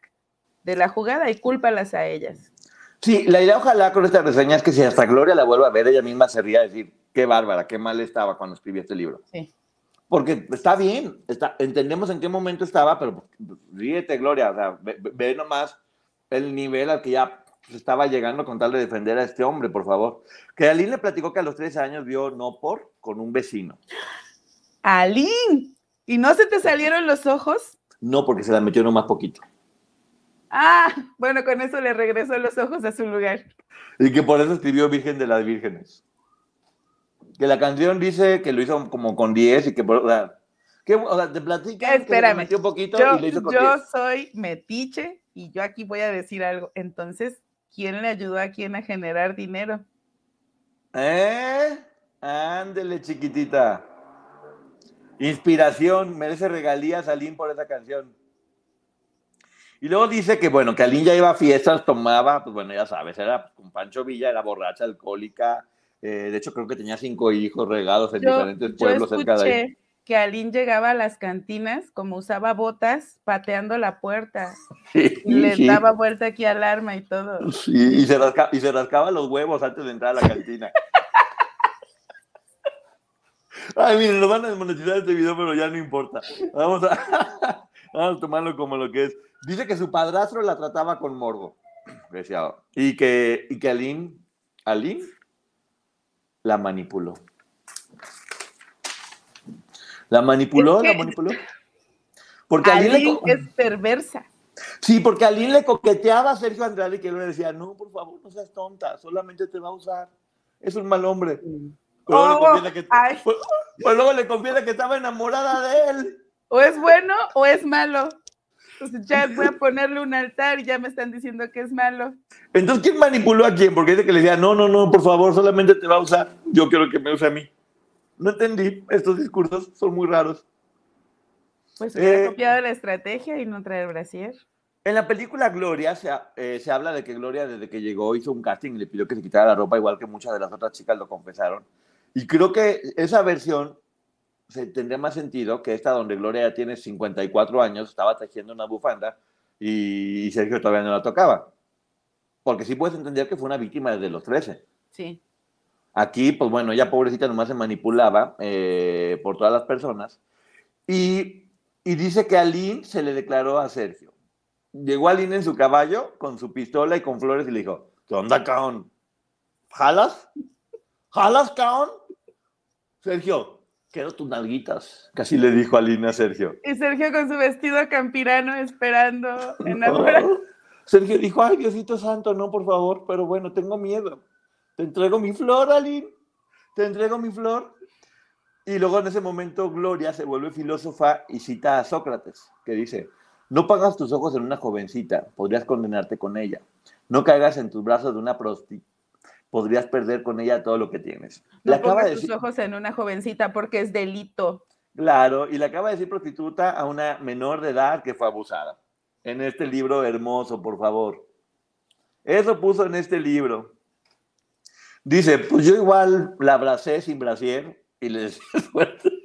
de la jugada y cúlpalas a ellas. Sí, la idea ojalá con esta reseña es que si hasta Gloria la vuelva a ver, ella misma se ría a decir, qué bárbara, qué mal estaba cuando escribió este libro. Sí porque está bien, está, entendemos en qué momento estaba, pero ríete, Gloria, o sea, ve, nomás el nivel al que ya estaba llegando con tal de defender a este hombre, por favor. Que Aline le platicó que a los 13 años vio no por con un vecino. Aline, ¿y no se te salieron los ojos? No, porque se la metió nomás poquito. Ah, bueno, con eso le regresó los ojos a su lugar. Y que por eso escribió Virgen de las Vírgenes que la canción dice que lo hizo como con 10 y que, o sea, que, o sea te platica Espérame, que un poquito yo, y lo hizo con Yo soy metiche y yo aquí voy a decir algo. Entonces, ¿quién le ayudó a quién a generar dinero? ¿Eh? Ándele, chiquitita. Inspiración, merece regalías Aline por esa canción. Y luego dice que, bueno, que Aline ya iba a fiestas, tomaba, pues bueno, ya sabes, era con Pancho Villa, era borracha, alcohólica, eh, de hecho, creo que tenía cinco hijos regados en diferentes pueblos cerca de ahí. Que Aline llegaba a las cantinas, como usaba botas, pateando la puerta. <laughs> y le daba vuelta aquí al arma y todo. y se, rascaba los huevos antes de entrar a la cantina. <laughs> Ay, miren, nos van a desmonetizar este video, pero ya no importa. Vamos a, <laughs> vamos a tomarlo como lo que es. Dice que su padrastro la trataba con morbo. Y que, y que Aline, Aline la manipuló. La manipuló, la manipuló. Porque Aline, es perversa. Sí, porque Aline le coqueteaba a Sergio Andrade y que él le decía, no, por favor, no seas tonta, solamente te va a usar. Es un mal hombre. Pero luego, le oh, pues, pues luego le confiesa que estaba enamorada de él. O es bueno o es malo. Entonces ya voy a ponerle un altar y ya me están diciendo que es malo. Entonces, ¿quién manipuló a quién? Porque dice que le decía, no, no, no, por favor, solamente te va a usar. Yo quiero que me use a mí. No entendí. Estos discursos son muy raros. Pues hubiera eh, copiado la estrategia y no traer brasier. En la película Gloria se, eh, se, habla de que Gloria desde que llegó hizo un casting y le pidió que se quitara la ropa, igual que muchas de las otras chicas lo confesaron. Y creo que esa versión se tendría más sentido que esta donde Gloria ya tiene 54 años, estaba tejiendo una bufanda y Sergio todavía no la tocaba. Porque sí puedes entender que fue una víctima desde los 13. Sí. Aquí, pues bueno, ella pobrecita nomás se manipulaba eh, por todas las personas. Y, y dice que Aline se le declaró a Sergio. Llegó Aline en su caballo con su pistola y con flores y le dijo, ¿qué onda, caón? ¿Jalas? ¿Jalas, caón? Sergio, Quiero tus nalguitas, casi le dijo Alina a Sergio. Y Sergio con su vestido campirano esperando en la Sergio dijo, ay, Diosito Santo, no, por favor, pero bueno, tengo miedo. Te entrego mi flor, Aline. Te entrego mi flor. Y luego en ese momento Gloria se vuelve filósofa y cita a Sócrates, que dice, no pagas tus ojos en una jovencita, podrías condenarte con ella. No caigas en tus brazos de una prostituta podrías perder con ella todo lo que tienes. No le acaba de tus ojos en una jovencita porque es delito. Claro, y le acaba de decir prostituta a una menor de edad que fue abusada. En este libro hermoso, por favor. Eso puso en este libro. Dice, pues yo igual la abracé sin brasier y le decía <laughs> suerte.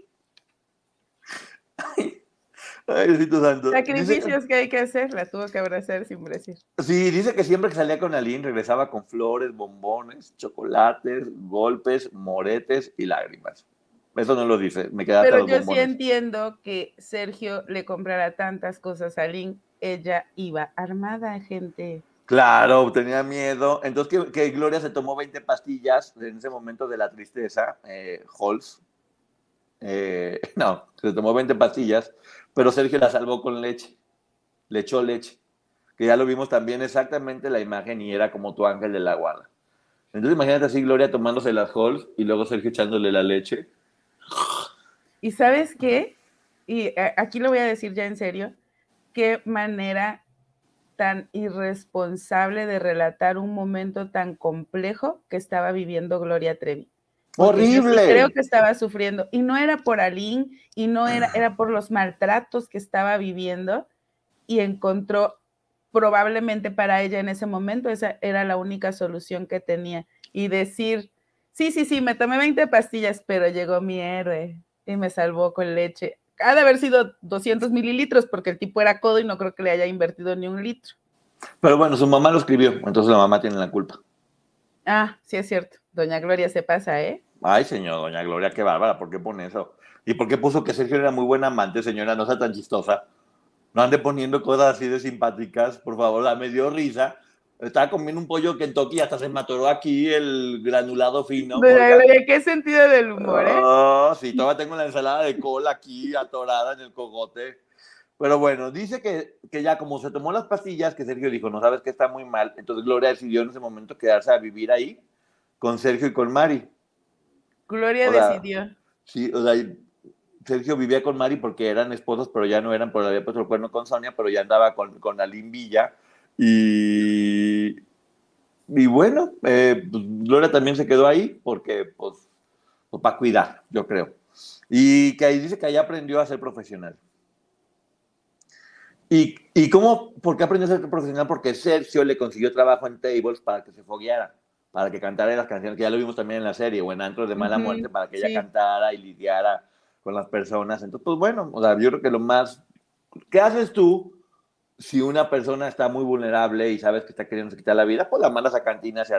Ay, santo. Sacrificios que hay que hacer, la tuvo que abrazar sin brasier. Sí, dice que siempre que salía con Aline regresaba con flores, bombones, chocolates, golpes, moretes y lágrimas. Eso no lo dice, me queda Pero yo sí entiendo que Sergio le comprara tantas cosas a Aline, ella iba armada, gente. Claro, tenía miedo. Entonces que, Gloria se tomó 20 pastillas en ese momento de la tristeza, eh, Halls. Eh, <laughs> no, se tomó 20 pastillas pero Sergio la salvó con leche, le echó leche, que ya lo vimos también exactamente la imagen y era como tu ángel de la guarda. Entonces imagínate así Gloria tomándose las halls y luego Sergio echándole la leche. ¿Y sabes qué? Y eh, aquí lo voy a decir ya en serio, qué manera tan irresponsable de relatar un momento tan complejo que estaba viviendo Gloria Trevi. Horrible. creo que estaba sufriendo. Y no era por Aline, y no era, era por los maltratos que estaba viviendo. Y encontró, probablemente para ella en ese momento, esa era la única solución que tenía. Y decir, sí, sí, sí, me tomé 20 pastillas, pero llegó mi héroe y me salvó con leche. Ha de haber sido 200 mililitros porque el tipo era codo y no creo que le haya invertido ni un litro. Pero bueno, su mamá lo escribió, entonces la mamá tiene la culpa. Ah, sí es cierto. Doña Gloria se pasa, ¿eh? Ay, señor, doña Gloria, qué bárbara, ¿por qué pone eso? ¿Y por qué puso que Sergio era muy buen amante, señora? No sea tan chistosa. No ande poniendo cosas así de simpáticas, por favor, la me dio risa. Estaba comiendo un pollo Kentucky y hasta se mató aquí el granulado fino. Doña Gloria, qué sentido del humor, ¿eh? Oh, sí, todavía tengo la ensalada de cola aquí atorada en el cogote. Pero bueno, dice que, que, ya como se tomó las pastillas, que Sergio dijo, no sabes que está muy mal, entonces Gloria decidió en ese momento quedarse a vivir ahí con Sergio y con Mari. Gloria decidió. Sí, o sea, Sergio vivía con Mari porque eran esposos, pero ya no eran, porque había puesto el cuerno con Sonia, pero ya andaba con, con Aline Villa. Y, y bueno, eh, pues, Gloria también se quedó ahí porque, pues, pues para cuidar, yo creo. Y que ahí dice que ahí aprendió a ser profesional. ¿Y, ¿Y cómo? ¿Por qué aprendió a ser profesional? Porque Sergio le consiguió trabajo en Tables para que se fogueara para que cantara las canciones, que ya lo vimos también en la serie, o en Antros de Mala Muerte, para que ella cantara y lidiara con las personas. Entonces, pues bueno, o sea, yo creo que lo más... ¿Qué haces tú si una persona está muy vulnerable y sabes que está queriendo quitar la vida? Pues la mandas a cantinas,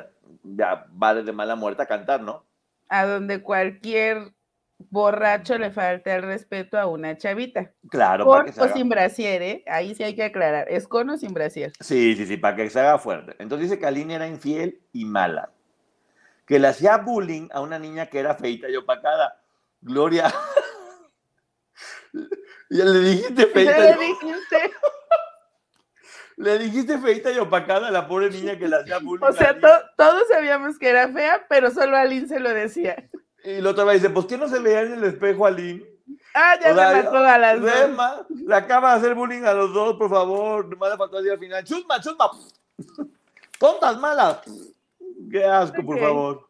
ya va desde Mala Muerte a cantar, ¿no? A donde cualquier borracho le falta el respeto a una chavita. Claro, con o sin brasier, ¿eh? Ahí sí hay que aclarar, ¿es con o sin brasier? Sí, sí, sí, para que se haga fuerte. Entonces dice que Aline era infiel y mala. Que le hacía bullying a una niña que era feita y opacada. Gloria. <laughs> ya le dijiste feita. Le dijiste. <laughs> Le dijiste feita y opacada a la pobre niña que le hacía bullying. O sea, todos sabíamos que era fea, pero solo Aline se lo decía. Y la otra vez dice, pues ¿qué no se veía en el espejo, Aline? Ah, ya me mató a las dos. Le acaba de hacer bullying a los dos, por favor. No me faltó al final. ¡Chusma, chusma! <laughs> ¡Tontas malas! ¡Qué asco, por favor!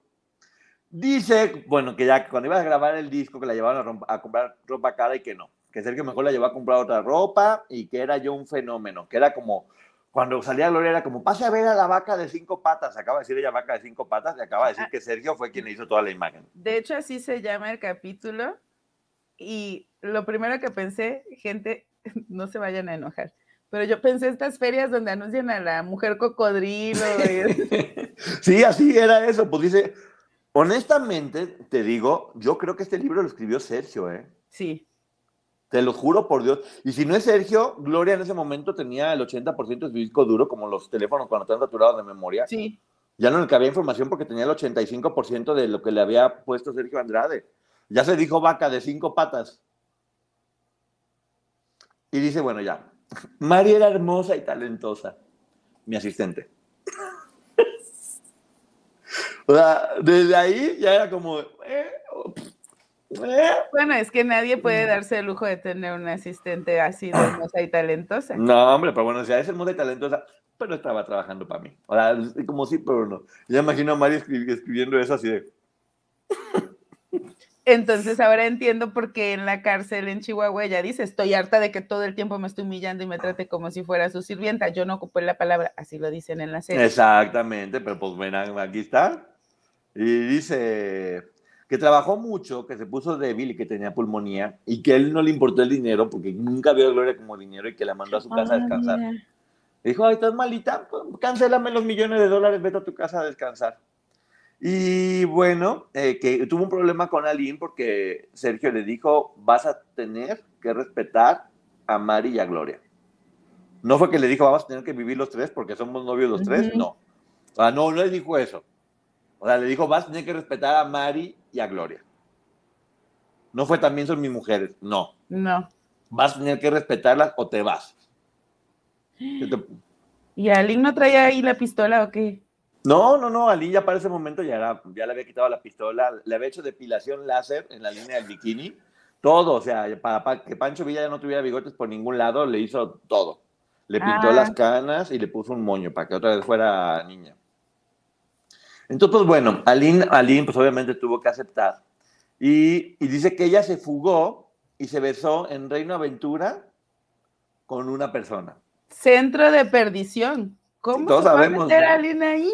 Dice, bueno, que ya cuando iba a grabar el disco, que la llevaban a, a, comprar ropa cara y que no. Que Sergio mejor la llevó a comprar otra ropa y que era yo un fenómeno. Que era como cuando salía Gloria era como, pase a ver a la vaca de cinco patas. Acaba de decir ella vaca de cinco patas y acaba de decir que Sergio fue quien hizo toda la imagen. De hecho, así se llama el capítulo. Y lo primero que pensé, gente, <laughs> no se vayan a enojar. Pero yo pensé estas ferias donde anuncian a la mujer cocodrilo. <laughs> sí, así era eso. Pues dice, honestamente, te digo, yo creo que este libro lo escribió Sergio, ¿eh? Sí. Te lo juro por Dios. Y si no es Sergio, Gloria en ese momento tenía el 80% de su disco duro, como los teléfonos cuando están saturados de memoria. Sí. Ya no le cabía información porque tenía el 85% de lo que le había puesto Sergio Andrade. Ya se dijo vaca de cinco patas. Y dice, bueno, ya. Mari era hermosa y talentosa. Mi asistente. <laughs> o sea, desde ahí ya era como, eh, bueno, es que nadie puede darse el lujo de tener una asistente así de hermosa y talentosa. No, hombre, pero bueno, si es hermosa y talentosa, pero estaba trabajando para mí. O sea, como sí, pero no. Ya imagino a Mario escribiendo eso así de. Entonces ahora entiendo por qué en la cárcel en Chihuahua ella dice, estoy harta de que todo el tiempo me estoy humillando y me trate como si fuera su sirvienta. Yo no ocupé la palabra, así lo dicen en la serie. Exactamente, pero pues ven, aquí está. Y dice que trabajó mucho, que se puso débil y que tenía pulmonía y que él no le importó el dinero porque nunca vio a Gloria como dinero y que la mandó a su casa a descansar. Dijo, ay, estás malita, pues, cancélame los millones de dólares, vete a tu casa a descansar. Y bueno, eh, que tuvo un problema con Aline porque Sergio le dijo, vas a tener que respetar a Mari y a Gloria. No fue que le dijo, vamos a tener que vivir los tres porque somos novios los tres, no. O sea, no, no le dijo eso. O sea, le dijo, vas a tener que respetar a Mari y a Gloria. No fue también son mis mujeres, no. No. Vas a tener que respetarlas o te vas. <gasps> ¿Y Aline no traía ahí la pistola o qué? No, no, no, Ali ya para ese momento ya, era, ya le había quitado la pistola, le había hecho depilación láser en la línea del bikini, todo, o sea, para, que Pancho Villa ya no tuviera bigotes por ningún lado, le hizo todo. Le pintó las ah. canas y le puso un moño para que otra vez fuera niña. Entonces, pues bueno, Aline, Aline pues obviamente tuvo que aceptar. Y, y, dice que ella se fugó y se besó en Reino Aventura con una persona. Centro de perdición. ¿Cómo se va a meter Aline ahí?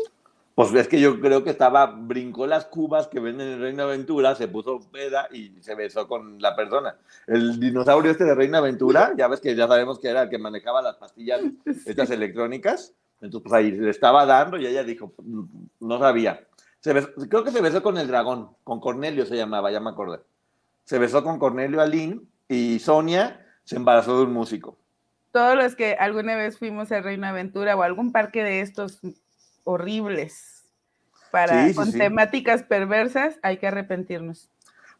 Pues es que yo creo que estaba, brincó las cubas que venden en Reina Aventura, se puso peda y se besó con la persona. El dinosaurio este de Reina Aventura, ya ves que ya sabemos que era el que manejaba las pastillas <laughs> estas electrónicas. Entonces, pues ahí le estaba dando y ella dijo, no sabía. Se creo que se besó con el dragón, con Cornelio se llamaba, ya me acordé. Se besó con Cornelio Alín y Sonia se embarazó de un músico. Todos los que alguna vez fuimos a Reina Aventura o algún parque de estos horribles para con temáticas perversas, hay que arrepentirnos.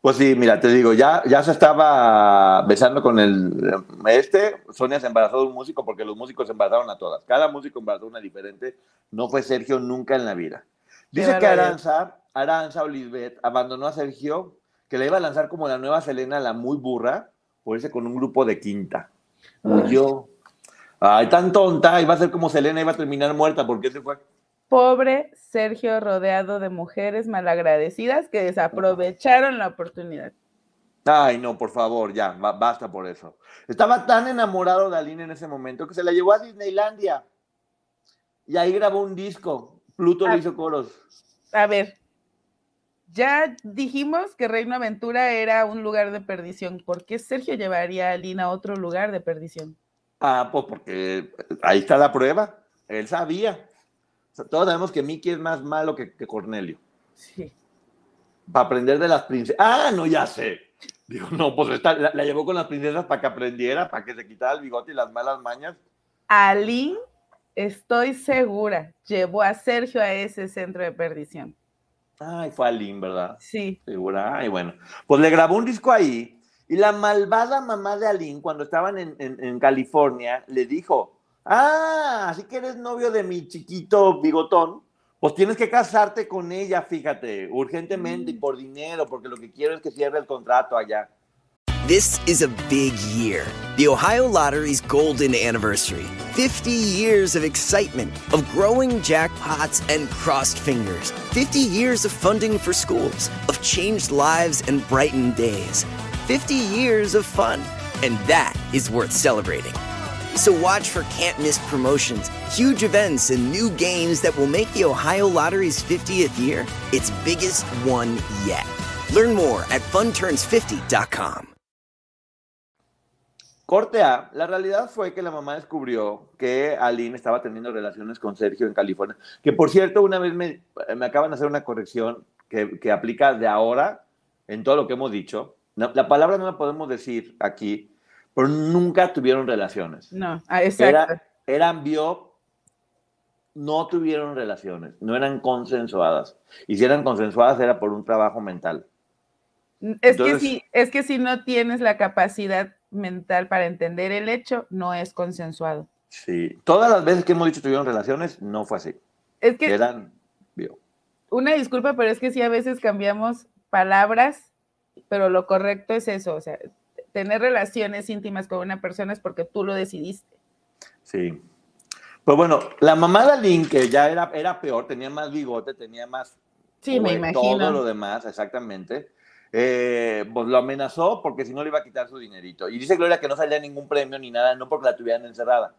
Pues sí, mira, te digo, ya, ya se estaba besando con el este, Sonia se embarazó de un músico porque los músicos se embarazaron a todas. Cada músico embarazó una diferente, no fue Sergio nunca en la vida. Dice que Aranza, Aranza Lisbeth abandonó a Sergio, que le iba a lanzar como la nueva Selena, la muy burra, por irse con un grupo de quinta. Yo, ay, tan tonta, iba a ser como Selena, iba a terminar muerta, ¿por qué se fue? Pobre Sergio rodeado de mujeres malagradecidas que desaprovecharon la oportunidad. Ay, no, por favor, ya, basta por eso. Estaba tan enamorado de Aline en ese momento que se la llevó a Disneylandia. Y ahí grabó un disco. Pluto le hizo coros. A ver, ya dijimos que Reino Aventura era un lugar de perdición. ¿Por qué Sergio llevaría a Aline a otro lugar de perdición? Ah, pues porque ahí está la prueba. Él sabía todos sabemos que Mickey es más malo que, Cornelio. Sí. Para aprender de las princesas. Ah, no, ya sé. Digo, no, pues la, llevó con las princesas para que aprendiera, para que se quitara el bigote y las malas mañas. Ali, estoy segura, llevó a Sergio a ese centro de perdición. Ay, fue Aline, ¿verdad? Sí. Segura. Ay, bueno. Pues le grabó un disco ahí y la malvada mamá de Aline, cuando estaban en, en California, le dijo, Ah, así que eres novio de mi chiquito bigotón. Pues tienes que casarte con ella, fíjate, urgentemente y mm. por dinero, porque lo que quiero es que cierre el contrato allá. This is a big year. The Ohio Lottery's golden anniversary. 50 years of excitement, of growing jackpots and crossed fingers. 50 years of funding for schools, of changed lives and brightened days. 50 years of fun. And that is worth celebrating. So watch for can't miss promotions, huge events, and new games that will make the Ohio Lottery's 50th year its biggest one yet. Learn more at funturns50.com. Corte A, la realidad fue que la mamá descubrió que Aline estaba teniendo relaciones con Sergio en California. Que por cierto, una vez me, me acaban de hacer una corrección que, que, aplica de ahora en todo lo que hemos dicho. la palabra no la podemos decir aquí, pero nunca tuvieron relaciones. No, ah, exacto. eran bio, no tuvieron relaciones, no eran consensuadas. Y si eran consensuadas era por un trabajo mental. Es, que si, es que si no tienes la capacidad mental para entender el hecho, no es consensuado. Sí, todas las veces que hemos dicho tuvieron relaciones, no fue así. Es que... Eran bio. Una disculpa, pero es que sí a veces cambiamos palabras, pero lo correcto es eso, o sea, tener relaciones íntimas con una persona es porque tú lo decidiste. Sí. Pues bueno, la mamá de Aline, que ya era, era peor, tenía más bigote, tenía más... Sí, me imagino. Todo lo demás, exactamente. Eh, pues lo amenazó porque si no le iba a quitar su dinerito. Y dice Gloria que no salía ningún premio ni nada, no porque la tuvieran encerrada.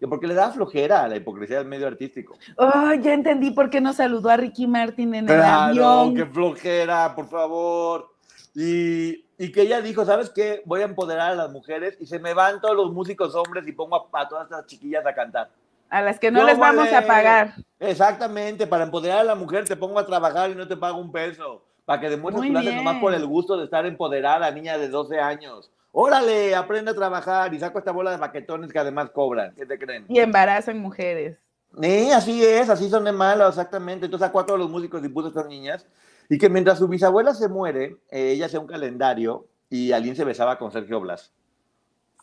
que porque le da flojera a la hipocresía del medio artístico. Oh, ya entendí por qué no saludó a Ricky Martin en el Claro, avión. qué flojera, por favor. Y, y que ella dijo, ¿sabes qué? Voy a empoderar a las mujeres y se me van todos los músicos hombres y pongo a, a todas estas chiquillas a cantar. A las que no Yo les vamos a vale. pagar. Exactamente, para empoderar a la mujer te pongo a trabajar y no te pago un peso. Para que demuestres haces bien. nomás por el gusto de estar empoderada niña de 12 años. Órale, aprende a trabajar y saco esta bola de baquetones que además cobran. ¿Qué te creen? Y embarazan mujeres. Sí, así es, así son de malos, exactamente. Entonces sacó a todos los músicos y puso a estas niñas. Y que mientras su bisabuela se muere, eh, ella hacía un calendario y Aline se besaba con Sergio Blas.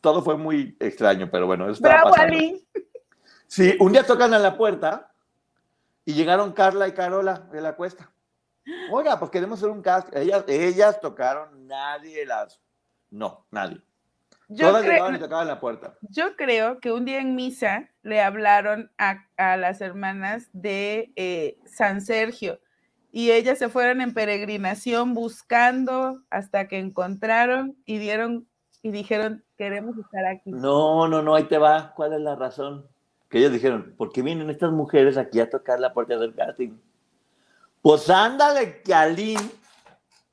Todo fue muy extraño, pero bueno, eso ¡Bravo, pasando. Ali! Sí, un día tocan a la puerta y llegaron Carla y Carola de la cuesta. Oiga, pues queremos hacer un cast. Ellas, ellas tocaron, nadie las. No, nadie. Yo Todas creo, llegaban y tocaban la puerta. yo creo que un día en misa le hablaron a, a las hermanas de eh, San Sergio y ellas se fueron en peregrinación buscando hasta que encontraron y dieron y dijeron queremos estar aquí. No, no, no, ahí te va. ¿Cuál es la razón? Que ellos dijeron, ¿por qué vienen estas mujeres aquí a tocar la puerta del casting? Pues ándale, que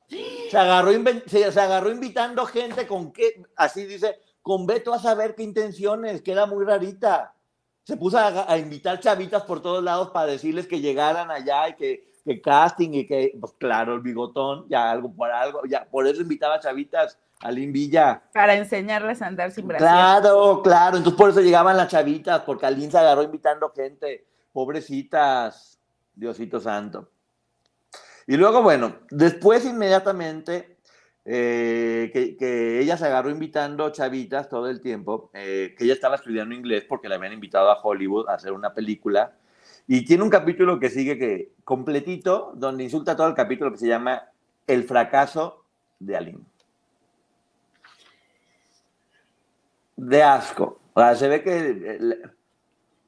se agarró, se, agarró invitando gente con qué, así dice, con Beto a saber qué intenciones, que muy rarita. Se puso a, a invitar chavitas por todos lados para decirles que llegaran allá y que, que casting y que, pues claro, el bigotón, ya algo por algo, ya por eso invitaba chavitas a Aline Villa. Para enseñarles a andar sin brazos. Claro, claro. Entonces por eso llegaban las chavitas, porque Aline se agarró invitando gente. Pobrecitas, Diosito Santo. Y luego, bueno, después inmediatamente eh, que, que ella se agarró invitando chavitas todo el tiempo, eh, que ella estaba estudiando inglés porque la habían invitado a Hollywood a hacer una película. Y tiene un capítulo que sigue que completito, donde insulta todo el capítulo que se llama El fracaso de Aline. de asco. O sea, se ve que...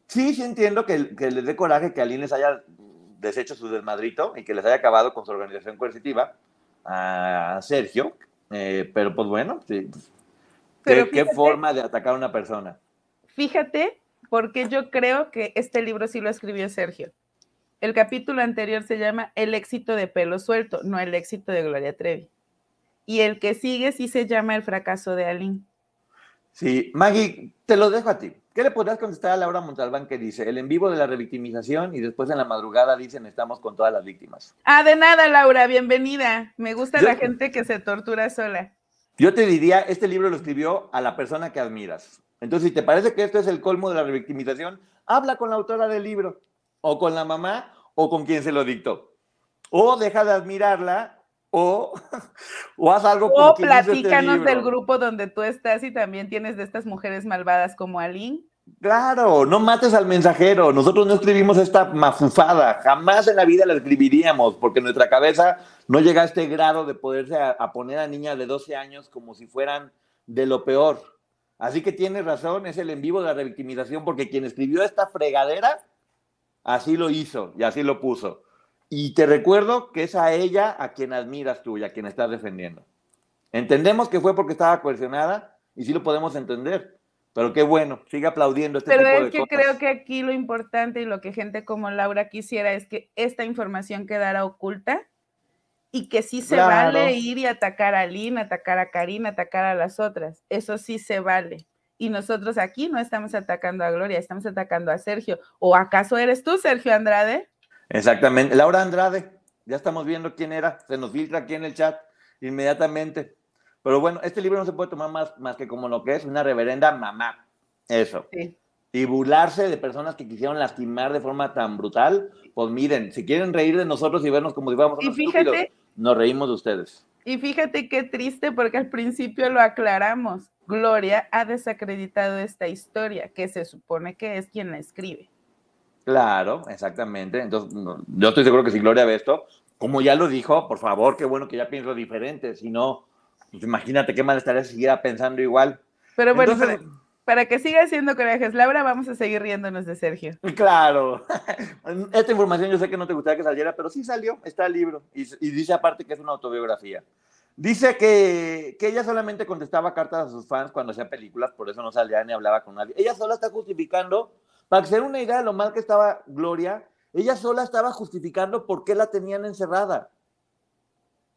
Sí, sí entiendo que, que les dé coraje que Aline les haya deshecho su desmadrito y que les haya acabado con su organización coercitiva a Sergio, eh, pero pues bueno, sí, pues, Pero ¿qué, forma de atacar a una persona? Fíjate, porque yo creo que este libro sí lo escribió Sergio. El capítulo anterior se llama El éxito de pelo suelto, no el éxito de Gloria Trevi. Y el que sigue sí se llama El fracaso de Aline. Sí, Maggie, te lo dejo a ti. ¿Qué le podrías contestar a Laura Montalbán que dice el en vivo de la revictimización y después en la madrugada dicen estamos con todas las víctimas? Ah, de nada, Laura, bienvenida. Me gusta Yo- la gente que se tortura sola. Yo te diría, este libro lo escribió a la persona que admiras. Entonces, si te parece que esto es el colmo de la revictimización, habla con la autora del libro, o con la mamá, o con quien se lo dictó. O deja de admirarla, o, <laughs> o haz algo con O quien hizo este platícanos del libro. grupo donde tú estás y también tienes de estas mujeres malvadas como Aline. Claro, no mates al mensajero. Nosotros no escribimos esta mafufada. Jamás en la vida la escribiríamos, porque nuestra cabeza no llega a este grado de poderse a, a poner a niñas de 12 años como si fueran de lo peor. Así que tienes razón, es el en vivo de la revictimización, porque quien escribió esta fregadera, así lo hizo y así lo puso. Y te recuerdo que es a ella a quien admiras tú y a quien estás defendiendo. Entendemos que fue porque estaba coercionada y sí lo podemos entender. Pero qué bueno, sigue aplaudiendo este Pero tipo es de que cosas. creo que aquí lo importante y lo que gente como Laura quisiera es que esta información quedara oculta y que sí se Claro. vale ir y atacar a Lynn, atacar a Karina, atacar a las otras. Eso sí se vale. Y nosotros aquí no estamos atacando a Gloria, estamos atacando a Sergio. ¿O acaso eres tú, Sergio Andrade? Exactamente. Laura Andrade, ya estamos viendo quién era, se nos filtra aquí en el chat inmediatamente. Pero bueno, este libro no se puede tomar más, más que como lo que es una reverenda mamá. Eso. Sí. Y burlarse de personas que quisieron lastimar de forma tan brutal, pues miren, si quieren reír de nosotros y vernos como si fuéramos Y unos fíjate- estúpidos, nos reímos de ustedes. Y fíjate qué triste porque al principio lo aclaramos. Gloria ha desacreditado esta historia, que se supone que es quien la escribe. Claro, exactamente. Entonces, yo estoy seguro que si Gloria ve esto, como ya lo dijo, por favor, qué bueno que ya pienso diferente. Si no, pues imagínate qué mal estaría si siguiera pensando igual. Pero bueno, Entonces, para, para que siga siendo corajes, Laura, vamos a seguir riéndonos de Sergio. <laughs> Claro. <laughs> Esta información yo sé que no te gustaría que saliera, pero sí salió, está el libro. Y, y dice aparte que es una autobiografía. Dice que, que, ella solamente contestaba cartas a sus fans cuando hacía películas, por eso no salía ni hablaba con nadie. Ella sola está justificando, para que se una idea de lo mal que estaba Gloria, ella sola estaba justificando por qué la tenían encerrada.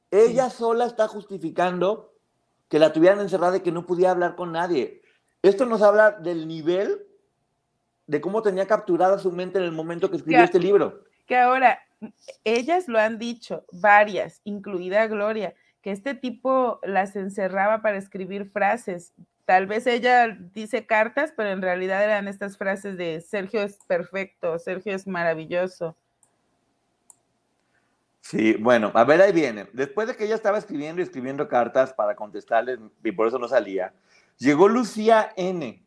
Ella sola está justificando que la tuvieran encerrada y que no podía hablar con nadie. Esto nos habla del nivel de cómo tenía capturada su mente en el momento que escribió este libro. Que ahora, ellas lo han dicho, varias, incluida Gloria, que este tipo las encerraba para escribir frases. Tal vez ella dice cartas, pero en realidad eran estas frases de Sergio es perfecto, Sergio es maravilloso. Sí, bueno, a ver, ahí viene. Después de que ella estaba escribiendo y escribiendo cartas para contestarles, y por eso no salía, llegó Lucía N.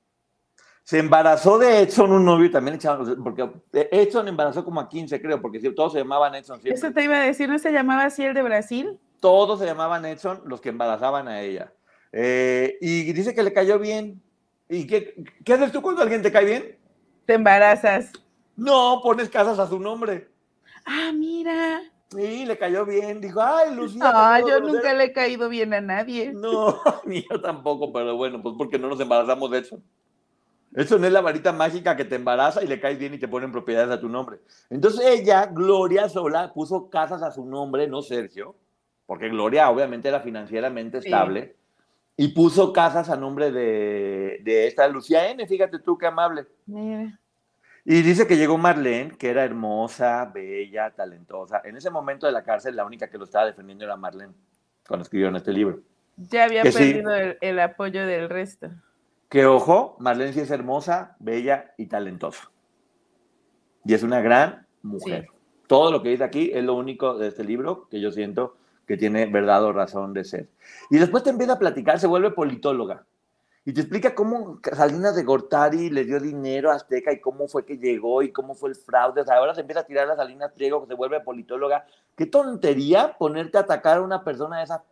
Se embarazó de Edson, un novio, y también porque Edson embarazó como a 15, creo, porque todos se llamaban Edson. Eso te iba a decir, ¿no se llamaba así el de Brasil? Todos se llamaban Edson, los que embarazaban a ella. Eh, y dice que le cayó bien. ¿Y qué, qué haces tú cuando alguien te cae bien? Te embarazas. No, pones casas a su nombre. Ah, mira. Sí, le cayó bien. Dijo, ay, Lucía. Ah, yo nunca le he caído bien a nadie. No, <laughs> ni yo tampoco, pero bueno, pues porque no nos embarazamos de eso. Eso no es la varita mágica que te embaraza y le caes bien y te ponen propiedades a tu nombre. Entonces ella, Gloria Sola, puso casas a su nombre, no Sergio, porque Gloria obviamente era financieramente estable, y puso casas a nombre de, de, esta Lucía N, fíjate tú qué amable. Mira. Y dice que llegó Marlene, que era hermosa, bella, talentosa. En ese momento de la cárcel, la única que lo estaba defendiendo era Marlene, cuando escribieron este libro. Ya había perdido el, el, apoyo del resto. Que ojo, Marlene sí es hermosa, bella y talentosa. Y es una gran mujer. Sí. Todo lo que dice aquí es lo único de este libro que yo siento que tiene verdad o razón de ser. Y después te empieza a platicar, se vuelve politóloga y te explica cómo Salinas de Gortari le dio dinero a Azteca y cómo fue que llegó y cómo fue el fraude. O sea, ahora se empieza a tirar a Salinas Pliego, que se vuelve politóloga. Qué tontería ponerte a atacar a una persona de, esa,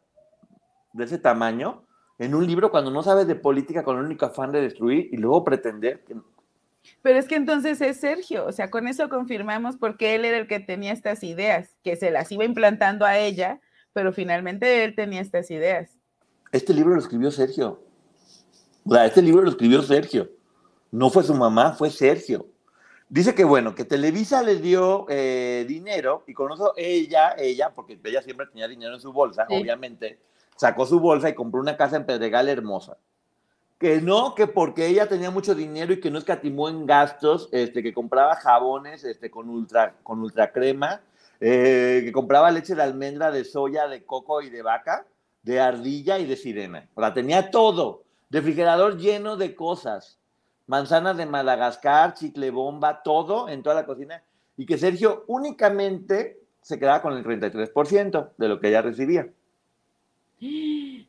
de ese tamaño en un libro cuando no sabes de política con el único afán de destruir y luego pretender que... Pero es que entonces es Sergio, o sea, con eso confirmamos porque él era el que tenía estas ideas, que se las iba implantando a ella, pero finalmente él tenía estas ideas. Este libro lo escribió Sergio. O sea, este libro lo escribió Sergio. No fue su mamá, fue Sergio. Dice que bueno, que Televisa le dio eh, dinero y con eso ella, ella, porque ella siempre tenía dinero en su bolsa, sí. obviamente, sacó su bolsa y compró una casa en Pedregal hermosa. Que no, que porque ella tenía mucho dinero y que no escatimó en gastos, este, que compraba jabones este, con, ultra, con ultra crema, eh, que compraba leche de almendra, de soya, de coco y de vaca, de ardilla y de sirena. O sea, tenía todo refrigerador lleno de cosas, manzanas de Madagascar, chicle bomba, todo en toda la cocina, y que Sergio únicamente se quedaba con el 33% de lo que ella recibía.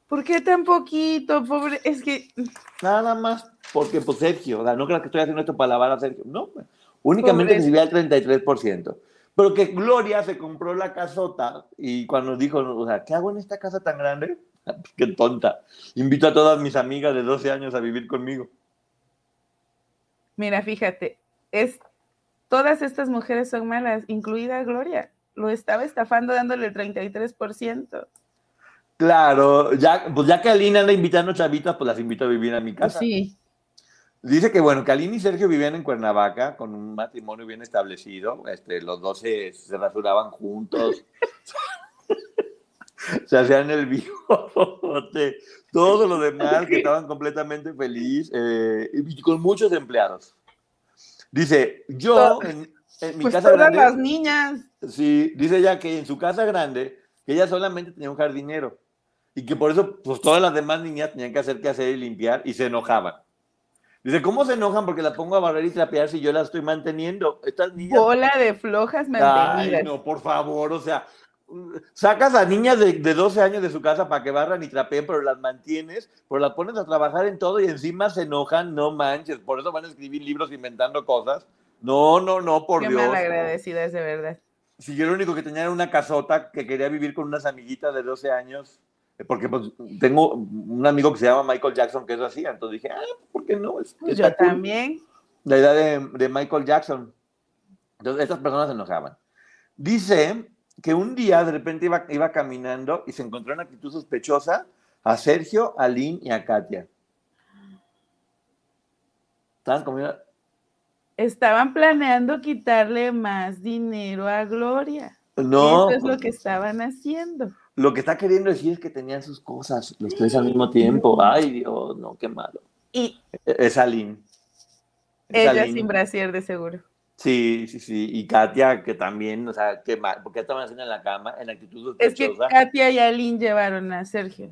¿Por qué tan poquito, pobre? Es que... Nada más porque, pues, Sergio, o sea, no creo que estoy haciendo esto para lavar a Sergio, no, únicamente recibía el 33%. Pero que Gloria se compró la casota y cuando dijo, o sea, ¿qué hago en esta casa tan grande? <laughs> Qué tonta. Invito a todas mis amigas de 12 años a vivir conmigo. Mira, fíjate, es, todas estas mujeres son malas, incluida Gloria. Lo estaba estafando dándole el 33%. Claro, ya, pues ya que Alina anda invitando chavitas, pues las invito a vivir a mi casa. Sí. Dice que bueno, que y Sergio vivían en Cuernavaca con un matrimonio bien establecido. Este, los dos se, se rasuraban juntos. <laughs> <laughs> se hacían el <laughs> bigote, todo lo demás, que estaban completamente felices eh, y con muchos empleados. Dice, yo en, en mi pues casa todas grande. las niñas. Sí, dice ella que en su casa grande, que ella solamente tenía un jardinero y que por eso, pues todas las demás niñas tenían que hacer que hacer y limpiar y se enojaban. Dice, ¿cómo se enojan? Porque la pongo a barrer y trapear si yo la estoy manteniendo. Estas niñas. Bola de flojas mantenidas. Ay, no, por favor, o sea, sacas a niñas de, de, 12 años de su casa para que barran y trapeen, pero las mantienes, pero las pones a trabajar en todo y encima se enojan, no manches, por eso van a escribir libros inventando cosas. No, no, no, por Qué Dios. mal agradecida es de verdad. Si yo lo único que tenía era una casota que quería vivir con unas amiguitas de 12 años, eh, porque pues, tengo un amigo que se llama Michael Jackson que eso hacía, entonces dije, ah, ¿por qué no? Es, pues yo también. La edad de, de Michael Jackson. Entonces, estas personas se enojaban. Dice que un día de repente iba, iba caminando y se encontró en actitud sospechosa a Sergio, a Lynn y a Katia. Estaban comiendo. Estaban planeando quitarle más dinero a Gloria. No. Eso es lo que estaban haciendo. Lo que está queriendo decir es que tenían sus cosas, los tres al mismo tiempo. Ay, Dios, no, qué malo. Y Es Aline. Es ella Aline. sin brasier de seguro. Sí, sí, sí. Y Katia, que también, o sea, qué mal, porque estaban haciendo en la cama, en actitud Es que sospechosa. Katia y Aline llevaron a Sergio.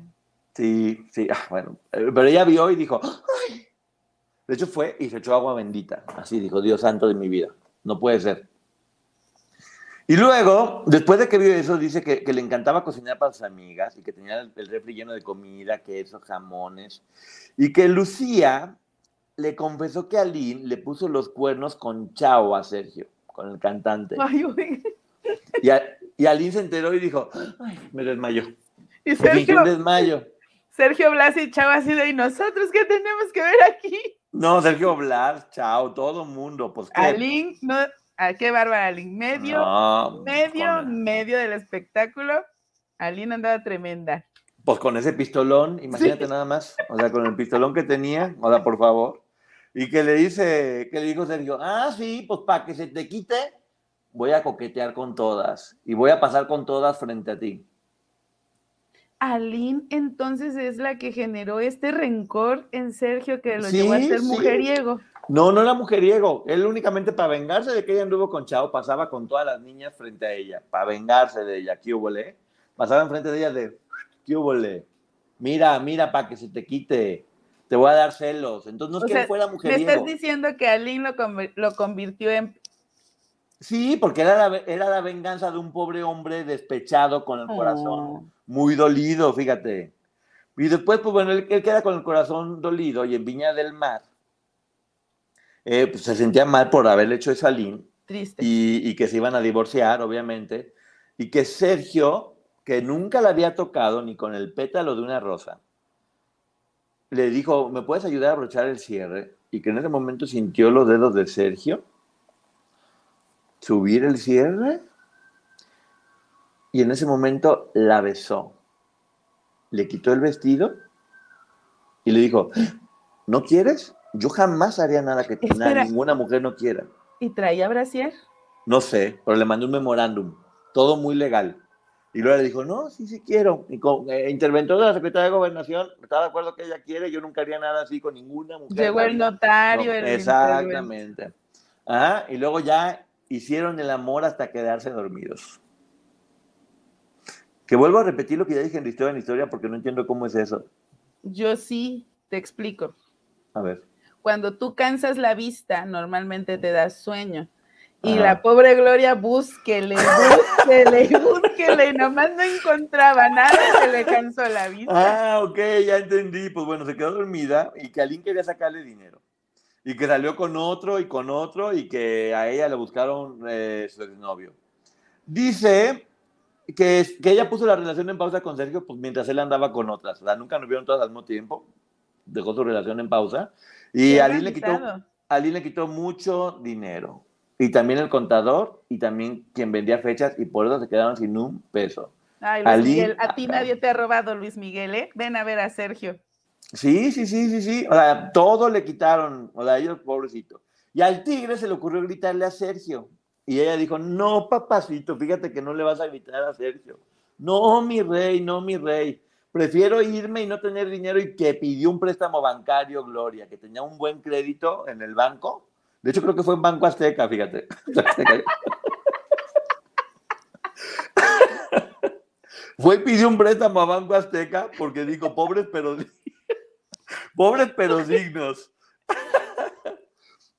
Sí, sí, ah, bueno. eh, Pero ella vio y dijo, ¡ay! De hecho fue y se echó agua bendita. Así dijo, Dios santo de mi vida. No puede ser. Y luego, después de que vio eso, dice que, que le encantaba cocinar para sus amigas y que tenía el, el refri lleno de comida, quesos, jamones. Y que Lucía le confesó que Aline le puso los cuernos con Chao a Sergio, con el cantante. Ay, oiga. Y, a- y Aline se enteró y dijo, ay, me desmayó. Y Sergio, un desmayo. Sergio Blas y Chava así de, ¿y nosotros qué tenemos que ver aquí? No, Sergio Blas, chao, todo mundo, pues qué. Aline, no, ah, qué bárbara Aline. Medio, No, medio, con- medio del espectáculo. Aline andaba tremenda. pues con ese pistolón, imagínate nada más, o sea, con el pistolón que tenía, o sea, por favor. Y que le dice, que le dijo Sergio, ah, sí, pues para que se te quite, voy a coquetear con todas y voy a pasar con todas frente a ti. Aline entonces es la que generó este rencor en Sergio que lo Sí, llevó a ser sí. mujeriego. No, no era mujeriego, él únicamente para vengarse de que ella anduvo con Chao, pasaba con todas las niñas frente a ella, para vengarse de ella, ¿qué hubo, le? Pasaba enfrente de ella de, ¿qué hubo, le? Mira, mira, para que se te quite, te voy a dar celos. Entonces no es O que sea, él fuera Me mujeriego. estás diciendo que Aline lo, lo convirtió en... Sí, porque era la, era la venganza de un pobre hombre despechado con el Oh. corazón muy dolido, fíjate. Y después, pues bueno, él, él queda con el corazón dolido y en Viña del Mar, eh, pues se sentía mal por haberle hecho esa lin Triste. y, y que se iban a divorciar, obviamente, y que Sergio, que nunca la había tocado ni con el pétalo de una rosa, le dijo, ¿me puedes ayudar a abrochar el cierre? Y que en ese momento sintió los dedos de Sergio subir el cierre y en ese momento la besó. Le quitó el vestido y le dijo, ¿no quieres? Yo jamás haría nada que na- Espera. ninguna mujer no quiera. ¿Y traía brasier? No sé, pero le mandó un memorándum, todo muy legal. Y luego le dijo, no, sí, sí quiero. Y con, eh, interventor de la Secretaría de Gobernación, está de acuerdo que ella quiere, yo nunca haría nada así con ninguna mujer. Llegó el No, notario. el exactamente. Ajá, y luego ya hicieron el amor hasta quedarse dormidos. Que vuelvo a repetir lo que ya dije en la historia en la historia porque no entiendo cómo es eso. Yo sí, te explico. A ver. Cuando tú cansas la vista, normalmente te das sueño. Y Ajá. la pobre Gloria, búsquele, búsquele, <laughs> búsquele, y nomás no encontraba nada, se le cansó la vista. Ah, ok, ya entendí. Pues bueno, se quedó dormida y que Aline quería sacarle dinero. Y que salió con otro y con otro y que a ella le buscaron eh, su exnovio. Dice que, que ella puso la relación en pausa con Sergio pues, mientras él andaba con otras. O sea, nunca nos vieron todas al mismo tiempo. Dejó su relación en pausa. Y Aline le, quitó. Aline le quitó mucho dinero. Y también el contador y también quien vendía fechas y por eso se quedaron sin un peso. Ay, Luis Aline- Miguel, a ti nadie te ha robado, Luis Miguel, ¿eh? Ven a ver a Sergio. Sí, sí, sí, sí, sí. O sea, todo le quitaron. O sea, ellos, pobrecito. Y al tigre se le ocurrió gritarle a Sergio. Y ella dijo, no, papacito, fíjate que no le vas a gritar a Sergio. No, mi rey, no, mi rey. Prefiero irme y no tener dinero y que pidió un préstamo bancario, Gloria, que tenía un buen crédito en el banco. De hecho, creo que fue en Banco Azteca, fíjate. <laughs> fue y pidió un préstamo a Banco Azteca porque dijo, pobres pero <laughs> pobres pero dignos. <laughs>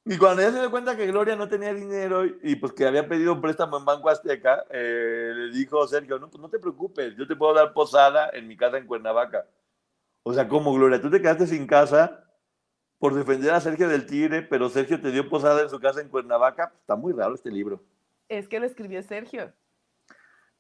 Y cuando ella se dio cuenta que Gloria no tenía dinero y, y, pues que había pedido un préstamo en Banco Azteca, eh, le dijo Sergio, no, pues no te preocupes, yo te puedo dar posada en mi casa en Cuernavaca. O sea, como Gloria, tú te quedaste sin casa por defender a Sergio del Tigre, pero Sergio te dio posada en su casa en Cuernavaca. Está muy raro este libro. Es que lo escribió Sergio.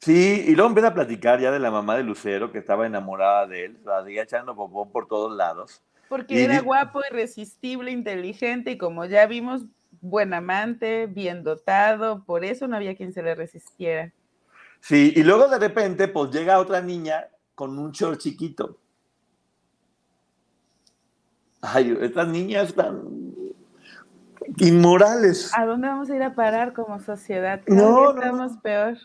Sí, y luego empieza a platicar ya de la mamá de Lucero, que estaba enamorada de él, la seguía echando popó por todos lados. Porque Y era di- guapo, irresistible, inteligente y como ya vimos, buen amante, bien dotado, por eso no había quien se le resistiera. Sí, y luego de repente, pues llega otra niña con un short chiquito. Ay, estas niñas están inmorales. ¿A dónde vamos a ir a parar como sociedad? no, no, estamos peor.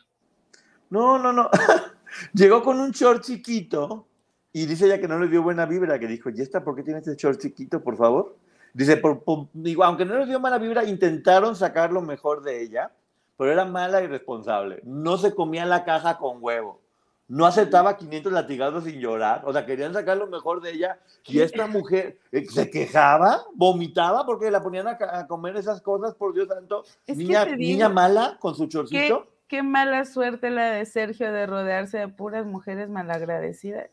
No, no, no. <laughs> Llegó con un short chiquito y dice ella que no le dio buena vibra, que dijo, ¿y esta por qué tiene este short chiquito, por favor? Dice, por, digo, aunque no le dio mala vibra, intentaron sacar lo mejor de ella, pero era mala y responsable. No se comía la caja con huevo. No aceptaba 500 latigazos sin llorar. O sea, querían sacar lo mejor de ella. Y esta mujer eh, se quejaba, vomitaba porque la ponían a, comer esas cosas, por Dios santo. niña, niña mala con su chorcito qué mala suerte la de Sergio de rodearse de puras mujeres malagradecidas.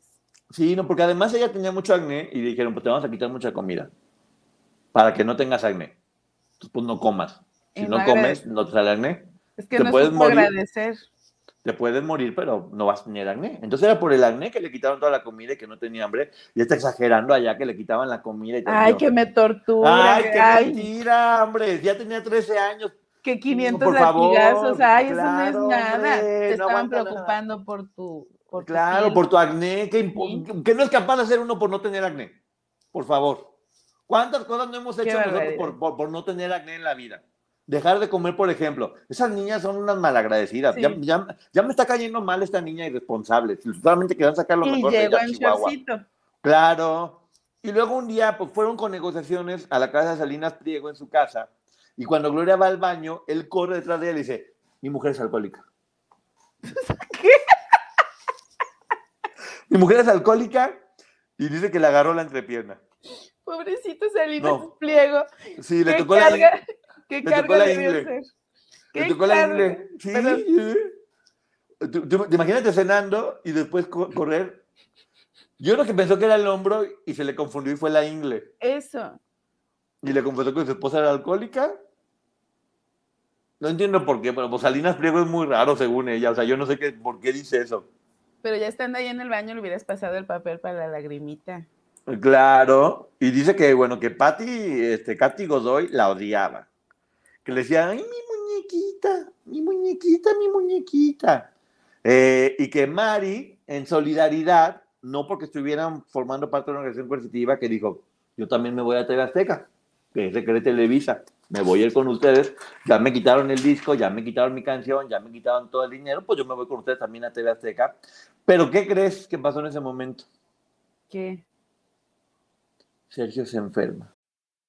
Sí, no, porque además ella tenía mucho acné y dijeron, pues te vamos a quitar mucha comida para que no tengas acné. Entonces, pues no comas. Si no, comes, no te sale acné. Es que te no puedes morir, agradecer. Te puedes morir, pero no vas a tener acné. Entonces era por el acné que le quitaron toda la comida y que no tenía hambre. Y está exagerando allá que le quitaban la comida. Y Ay, que me tortura. Ay, qué mentira, hombre. Ya tenía 13 años que 500 por latigazos, ay, eso no es nada. Te estaban preocupando por tu. Por claro, por tu acné. ¿Qué, no es capaz de hacer uno por no tener acné? Por favor. ¿Cuántas cosas no hemos hecho nosotros por, no tener acné en la vida? Dejar de comer, por ejemplo. Esas niñas son unas malagradecidas. Ya, ya, me está cayendo mal esta niña irresponsable. Solamente querían sacar lo mejor de ella, Chihuahua. Claro. Y luego un día pues, fueron con negociaciones a la casa de Salinas Priego en su casa y cuando Gloria va al baño, él corre detrás de ella y dice, mi mujer es alcohólica. ¿Qué? <laughs> mi mujer es alcohólica y dice que le agarró la entrepierna. Pobrecito Salinas Pliego. Sí, le tocó la, ¿Qué le tocó la ingle. Le tocó la ingle. Sí. ¿Tú, imagínate cenando y después correr. Yo creo que pensó que era el hombro y se le confundió y fue la ingle. Eso. Y le confesó que su esposa era alcohólica no entiendo por qué, pero pues Salinas Pliego es muy raro según ella. O sea, yo no sé qué, por qué dice eso. Pero ya estando ahí en el baño le hubieras pasado el papel para la lagrimita. Claro. Y dice que, bueno, que Patty, este, Katy Godoy la odiaba. Que le decía, ay, mi muñequita, mi muñequita, mi muñequita. Eh, y que Mari, en solidaridad, no porque estuvieran formando parte de una organización coercitiva, que dijo, yo también me voy a TV Azteca, que es de Televisa me voy a ir con ustedes, ya me quitaron el disco, ya me quitaron mi canción, ya me quitaron todo el dinero, pues yo me voy con ustedes también a TV Azteca. Pero ¿qué crees que pasó en ese momento? ¿Qué? Sergio se enferma.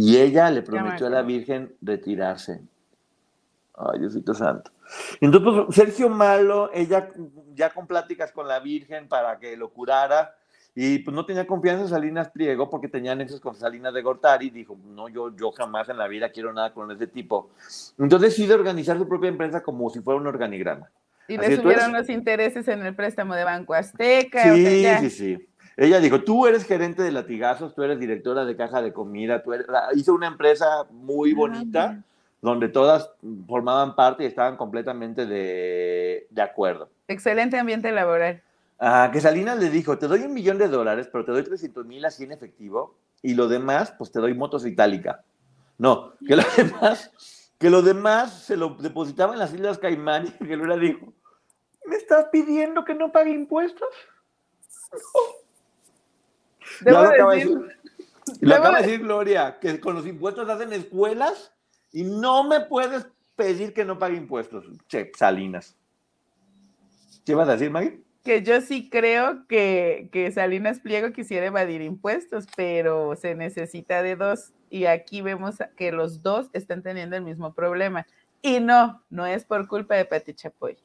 Y ella le prometió a la Virgen retirarse. Ay, Diosito Santo. Entonces, pues, Sergio Malo, ella ya con pláticas con la Virgen para que lo curara, y pues no tenía confianza en Salinas Priego porque tenía nexos con Salinas de Gortari. Dijo, no, yo, yo jamás en la vida quiero nada con ese tipo. Entonces decide organizar su propia empresa como si fuera un organigrama. Y le subieron los intereses en el préstamo de Banco Azteca. Sí, sí, sí. Ella dijo, tú eres gerente de latigazos, tú eres directora de caja de comida, tú hizo una empresa muy bonita donde todas formaban parte y estaban completamente de, acuerdo. Excelente ambiente laboral. Ah, que Salinas le dijo, te doy un millón de dólares, pero te doy 300 mil así en efectivo y lo demás, pues te doy motos itálica. No, que lo <laughs> demás, que lo demás se lo depositaba en las Islas Caimán y que Lula dijo, ¿me estás pidiendo que no pague impuestos? <laughs> lo acaba, decir, <laughs> de decir Gloria, que con los impuestos hacen escuelas y no me puedes pedir que no pague impuestos. Che, Salinas. ¿Qué vas a decir, Maggie? Que yo sí creo que, que Salinas Pliego quisiera evadir impuestos, pero se necesita de dos. Y aquí vemos que los dos están teniendo el mismo problema. Y no, no es por culpa de Pati Chapoy.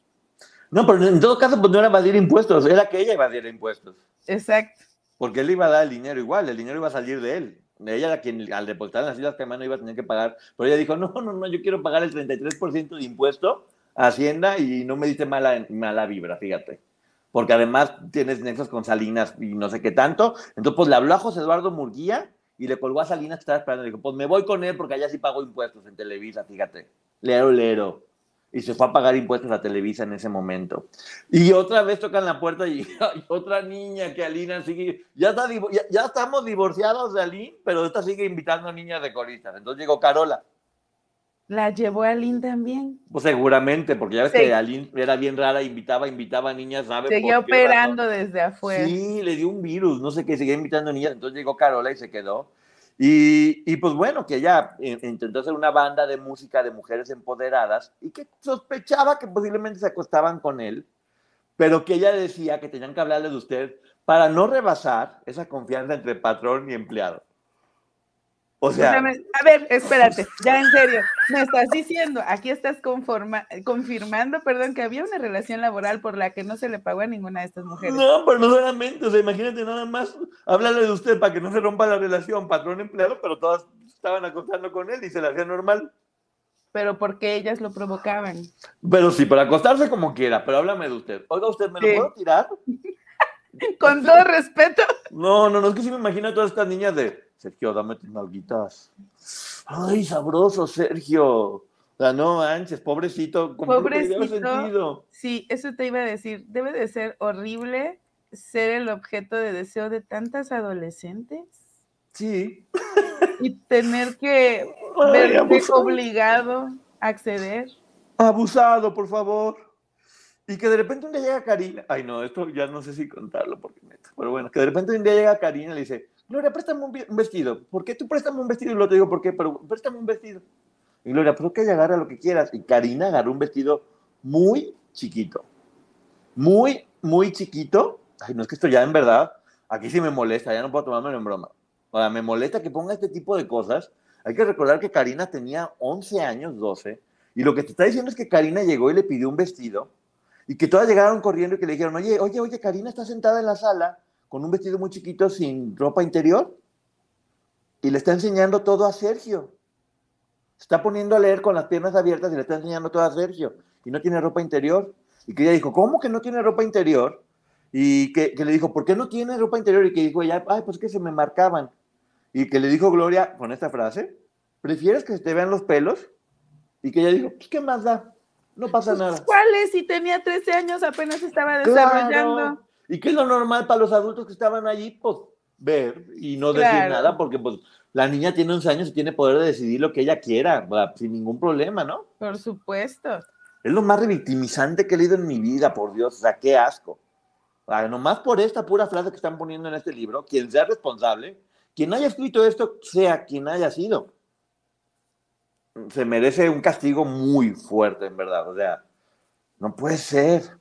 No, pero en todo caso, pues no era evadir impuestos, era que ella evadiera impuestos. Exacto porque él iba a dar el dinero igual, el dinero iba a salir de él. Ella era quien al depositar en las Islas Caimán no iba a tener que pagar, pero ella dijo, no, no, no, yo quiero pagar el 33% de impuesto Hacienda y no me diste mala, mala vibra, fíjate. Porque además tienes nexos con Salinas y no sé qué tanto. Entonces, pues le habló a José Eduardo Murguía y le colgó a Salinas que estaba esperando. Le dijo, pues me voy con él porque allá sí pago impuestos en Televisa, fíjate. Lero, lero. Y se fue a pagar impuestos a Televisa en ese momento. Y otra vez tocan la puerta y <laughs> hay otra niña que Alina sigue. Ya, está, ya, estamos divorciados de Aline, pero esta sigue invitando a niñas de coristas. Entonces llegó Carola. ¿La llevó a Aline también? Pues seguramente, porque ya ves que Aline era bien rara, invitaba, invitaba a niñas, ¿sabes? Seguía operando desde afuera. Sí, le dio un virus, no sé qué, seguía invitando a niñas. Entonces llegó Carola y se quedó. Y, pues bueno, que ella intentó hacer una banda de música de mujeres empoderadas y que sospechaba que posiblemente se acostaban con él, pero que ella decía que tenían que hablarle de usted para no rebasar esa confianza entre patrón y empleado. O sea, a ver, espérate, ya en serio, me estás diciendo, aquí estás conforma, confirmando, perdón, que había una relación laboral por la que no se le pagó a ninguna de estas mujeres. No, pero no solamente, o sea, imagínate nada más, háblale de usted para que no se rompa la relación patrón-empleado, pero todas estaban acostando con él y se le hacía normal. Pero porque ellas lo provocaban. Pero sí, para acostarse como quiera, pero háblame de usted. Oiga, ¿usted me lo puedo tirar? <laughs> Con todo respeto. No, no, no, es que sí me imagino a todas estas niñas de Sergio, dame tus nalguitas. Ay, sabroso, Sergio. O sea, no manches, pobrecito. Pobrecito. Sí, eso te iba a decir. Debe de ser horrible ser el objeto de deseo de tantas adolescentes. Sí. Y tener que verte obligado a acceder. Abusado, por favor. Y que de repente un día llega Karina. Ay, no, esto ya no sé si contarlo porque neta. Pero bueno, que de repente un día llega Karina y le dice: Gloria, préstame un, vestido. ¿Por qué tú préstame un vestido? Y lo te digo, ¿por qué? Pero préstame un vestido. Y Gloria, pero que ella agarra lo que quieras. Y Karina agarró un vestido muy chiquito. Muy, muy chiquito. Ay, no es que esto ya en verdad, aquí sí me molesta, ya no puedo tomármelo en broma. O sea, me molesta que ponga este tipo de cosas. Hay que recordar que Karina tenía 11 años, 12, y lo que te está diciendo es que Karina llegó y le pidió un vestido, y que todas llegaron corriendo y que le dijeron, oye, oye, oye, Karina está sentada en la sala con un vestido muy chiquito sin ropa interior y le está enseñando todo a Sergio. Se está poniendo a leer con las piernas abiertas y le está enseñando todo a Sergio y no tiene ropa interior. Y que ella dijo, ¿cómo que no tiene ropa interior? Y que, le dijo, ¿por qué no tiene ropa interior? Y que dijo ella, ay, pues que se me marcaban. Y que le dijo Gloria con esta frase, ¿prefieres que se te vean los pelos? Y que ella dijo, pues qué más da, no pasa pues, nada. ¿Cuáles? Si tenía 13 años apenas estaba desarrollando. ¿Y qué es lo normal para los adultos que estaban allí? Pues ver y no decir nada, porque pues la niña tiene 11 años y tiene poder de decidir lo que ella quiera, sin ningún problema, ¿no? Por supuesto. Es lo más revictimizante que he leído en mi vida, por Dios, o sea, qué asco. O nomás por esta pura frase que están poniendo en este libro, quien sea responsable, quien haya escrito esto, sea quien haya sido, se merece un castigo muy fuerte, en verdad. O sea, no puede ser.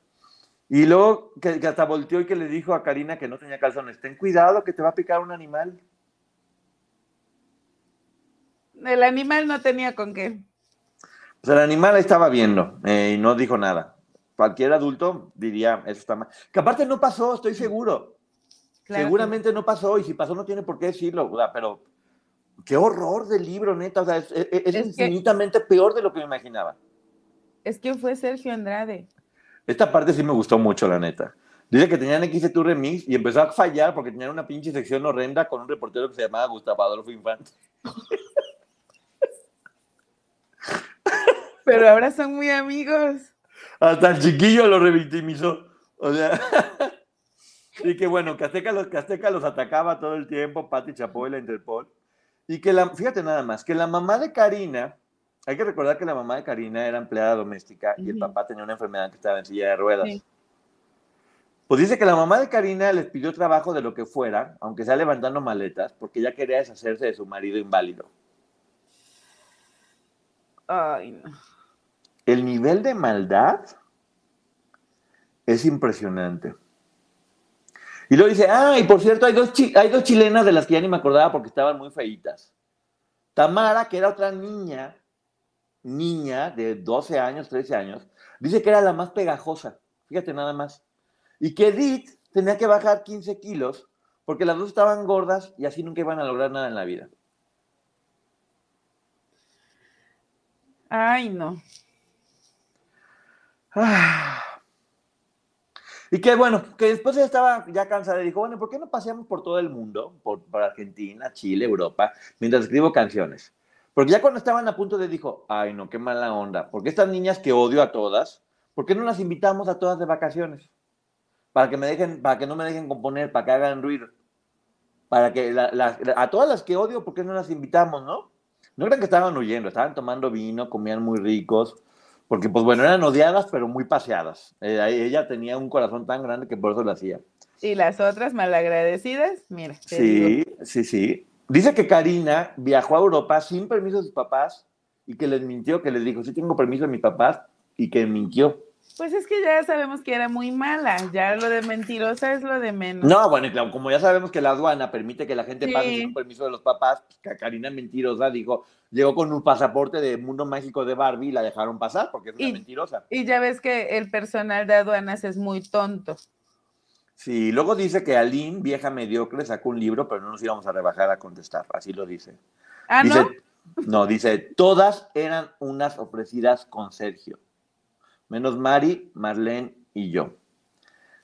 Y luego que, hasta volteó y que le dijo a Karina que no tenía calzones, ten cuidado que te va a picar un animal. El animal no tenía con qué. Pues el animal estaba viendo eh, y no dijo nada. Cualquier adulto diría, eso está mal. Que aparte no pasó, estoy seguro. Seguramente no pasó y si pasó no tiene por qué decirlo, pero qué horror del libro, neta. O sea, es, infinitamente peor de lo que me imaginaba. Es que fue Sergio Andrade. Esta parte sí me gustó mucho, la neta. Dice que tenían XT Remix y empezó a fallar porque tenían una pinche sección horrenda con un reportero que se llamaba Gustavo Adolfo Infante. <laughs> Pero ahora son muy amigos. Hasta el chiquillo lo revictimizó. O sea, <laughs> y que bueno, que Azteca los, los atacaba todo el tiempo, Pati Chapoy, la Interpol. Y que la, fíjate nada más, que la mamá de Karina hay que recordar que la mamá de Karina era empleada doméstica y el papá tenía una enfermedad que estaba en silla de ruedas. Pues dice que la mamá de Karina les pidió trabajo de lo que fuera, aunque sea levantando maletas, porque ella quería deshacerse de su marido inválido. Ay, no. El nivel de maldad es impresionante. Y luego dice, ah, y por cierto, hay dos, hay dos chilenas de las que ya ni me acordaba porque estaban muy feitas. Tamara, que era otra niña niña de 12 años, 13 años, dice que era la más pegajosa, fíjate nada más. Y que Edith tenía que bajar 15 kilos porque las dos estaban gordas y así nunca iban a lograr nada en la vida. Ay, no. Ah. <sighs> Y que bueno, que después ella estaba ya cansada y dijo, bueno, ¿por qué no paseamos por todo el mundo, por, por, Argentina, Chile, Europa, mientras escribo canciones? Porque ya cuando estaban a punto de, dijo, ay no, qué mala onda, porque estas niñas que odio a todas, ¿por qué no las invitamos a todas de vacaciones? Para que me dejen, para que no me dejen componer, para que hagan ruido. Para que a todas las que odio, ¿por qué no las invitamos, no? No crean que estaban huyendo, estaban tomando vino, comían muy ricos, porque pues bueno, eran odiadas, pero muy paseadas. Eh, ella tenía un corazón tan grande que por eso lo hacía. Y las otras malagradecidas, mira. Sí, sí, sí. Dice que Karina viajó a Europa sin permiso de sus papás y que les mintió, que les dijo, sí tengo permiso de mis papás y que mintió. Pues es que ya sabemos que era muy mala, ya lo de mentirosa es lo de menos. No, bueno, claro, como ya sabemos que la aduana permite que la gente pase sin permiso de los papás, pues, Karina mentirosa dijo, llegó con un pasaporte de mundo mágico de Barbie y la dejaron pasar porque es una mentirosa. Y ya ves que el personal de aduanas es muy tonto. Sí, luego dice que Aline, vieja mediocre, sacó un libro, pero no nos íbamos a rebajar a contestar, así lo dice. Ah, ¿no? No, dice, todas eran unas ofrecidas con Sergio menos Mari, Marlene y yo.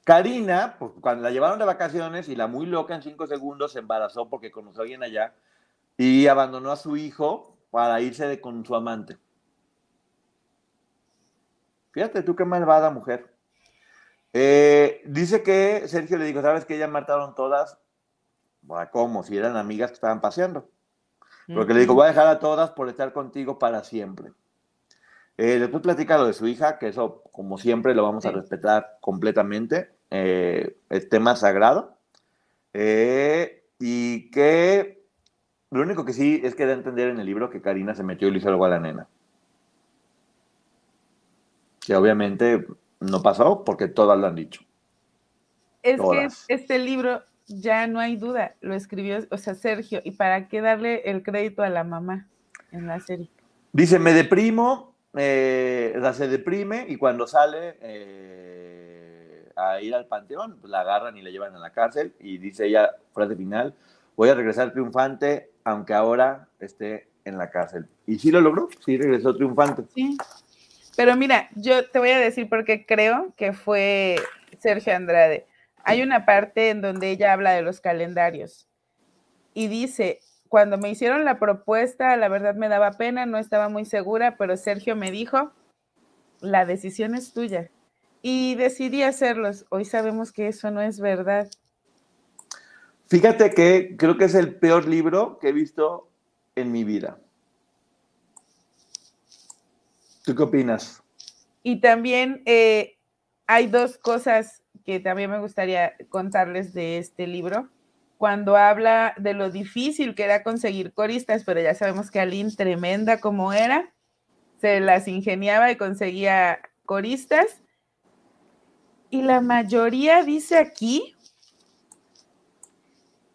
Karina, pues, cuando la llevaron de vacaciones y la muy loca en cinco segundos se embarazó porque conoció a alguien allá y abandonó a su hijo para irse de, con su amante. Fíjate tú qué malvada mujer. Eh, dice que Sergio le dijo, ¿sabes que ya mataron todas? ¿Cómo? Si eran amigas que estaban paseando. Porque le dijo, voy a dejar a todas por estar contigo para siempre. Eh, después platica lo de su hija, que eso, como siempre, lo vamos a respetar completamente. Eh, es tema sagrado. Eh, y que lo único que sí es que da a entender en el libro que Karina se metió y le hizo algo a la nena. Que obviamente no pasó porque todas lo han dicho. Es que este libro ya no hay duda, lo escribió, o sea, Sergio, ¿y para qué darle el crédito a la mamá en la serie? Dice, me deprimo eh, se deprime y cuando sale eh, a ir al panteón, pues la agarran y la llevan a la cárcel y dice ella, frase final, voy a regresar triunfante, aunque ahora esté en la cárcel. Y sí lo logró, sí regresó triunfante. Sí. Pero mira, yo te voy a decir porque creo que fue Sergio Andrade. Hay una parte en donde ella habla de los calendarios y dice, cuando me hicieron la propuesta, la verdad me daba pena, no estaba muy segura, pero Sergio me dijo, la decisión es tuya. Y decidí hacerlos. Hoy sabemos que eso no es verdad. Fíjate que creo que es el peor libro que he visto en mi vida. ¿Tú qué opinas? Y también eh, hay dos cosas que también me gustaría contarles de este libro cuando habla de lo difícil que era conseguir coristas, pero ya sabemos que Aline, tremenda como era, se las ingeniaba y conseguía coristas. Y la mayoría dice aquí,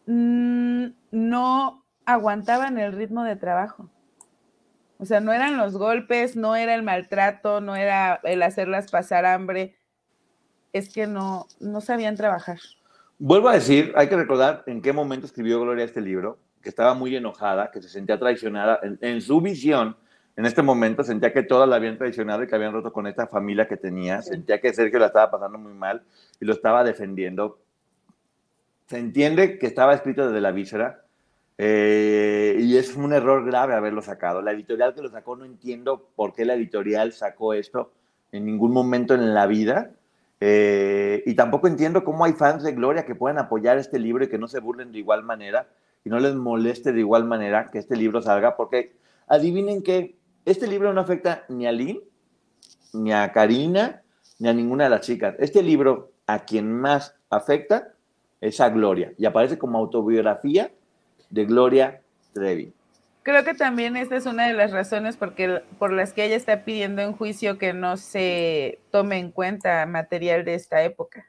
mm, no aguantaban el ritmo de trabajo. O sea, no eran los golpes, no era el maltrato, no era el hacerlas pasar hambre, es que no, no sabían trabajar. Vuelvo a decir, hay que recordar en qué momento escribió Gloria este libro, que estaba muy enojada, que se sentía traicionada. En, su visión, en este momento, sentía que todas la habían traicionado y que habían roto con esta familia que tenía. Sentía que Sergio la estaba pasando muy mal y lo estaba defendiendo. Se entiende que estaba escrito desde la víscera eh, y es un error grave haberlo sacado. La editorial que lo sacó, no entiendo por qué la editorial sacó esto en ningún momento en la vida eh, y tampoco entiendo cómo hay fans de Gloria que puedan apoyar este libro y que no se burlen de igual manera y no les moleste de igual manera que este libro salga, porque adivinen que este libro no afecta ni a Lynn, ni a Karina, ni a ninguna de las chicas. Este libro a quien más afecta es a Gloria y aparece como autobiografía de Gloria Trevi. Creo que también esta es una de las razones porque, por las que ella está pidiendo en juicio que no se tome en cuenta material de esta época.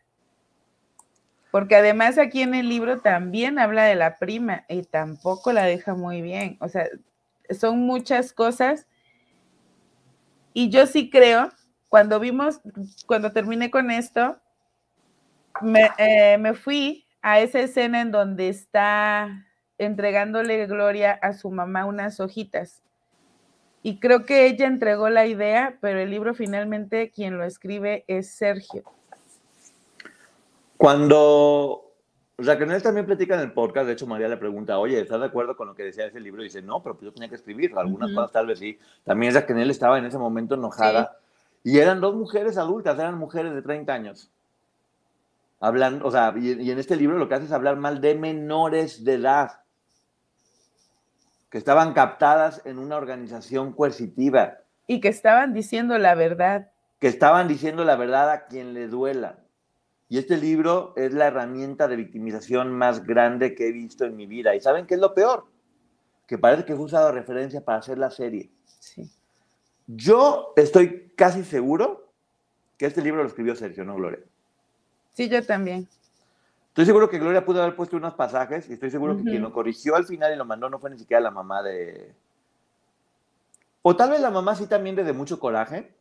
Porque además aquí en el libro también habla de la prima y tampoco la deja muy bien. O sea, son muchas cosas. Y yo sí creo, cuando vimos, cuando terminé con esto, me, eh, me fui a esa escena en donde está entregándole gloria a su mamá unas hojitas. Y creo que ella entregó la idea, pero el libro finalmente quien lo escribe es Sergio. Cuando Raquel también platica en el podcast, de hecho María le pregunta, oye, ¿estás de acuerdo con lo que decía ese libro? Y dice, no, pero pues yo tenía que escribir, algunas cosas tal vez sí. También Raquel estaba en ese momento enojada. Y eran dos mujeres adultas, eran mujeres de 30 años. Hablan, o sea, y en este libro lo que hace es hablar mal de menores de edad que estaban captadas en una organización coercitiva. Y que estaban diciendo la verdad. Que estaban diciendo la verdad a quien le duela. Y este libro es la herramienta de victimización más grande que he visto en mi vida. ¿Y saben qué es lo peor? Que parece que fue usado referencia para hacer la serie. Sí. Yo estoy casi seguro que este libro lo escribió Sergio, no Gloria. Sí, yo también. Estoy seguro que Gloria pudo haber puesto unos pasajes y estoy seguro que quien lo corrigió al final y lo mandó no fue ni siquiera la mamá de... O tal vez la mamá sí también de mucho coraje,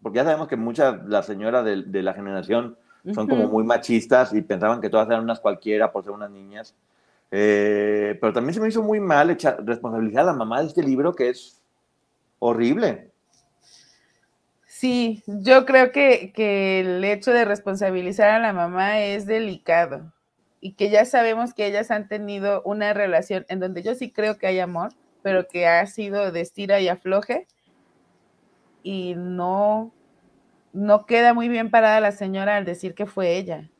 porque ya sabemos que muchas, las señoras de, la generación son como muy machistas y pensaban que todas eran unas cualquiera por ser unas niñas. Eh, pero también se me hizo muy mal echar, responsabilizar a la mamá de este libro que es horrible. Sí, yo creo que, el hecho de responsabilizar a la mamá es delicado y que ya sabemos que ellas han tenido una relación en donde yo sí creo que hay amor, pero que ha sido de estira y afloje y no, no queda muy bien parada la señora al decir que fue ella.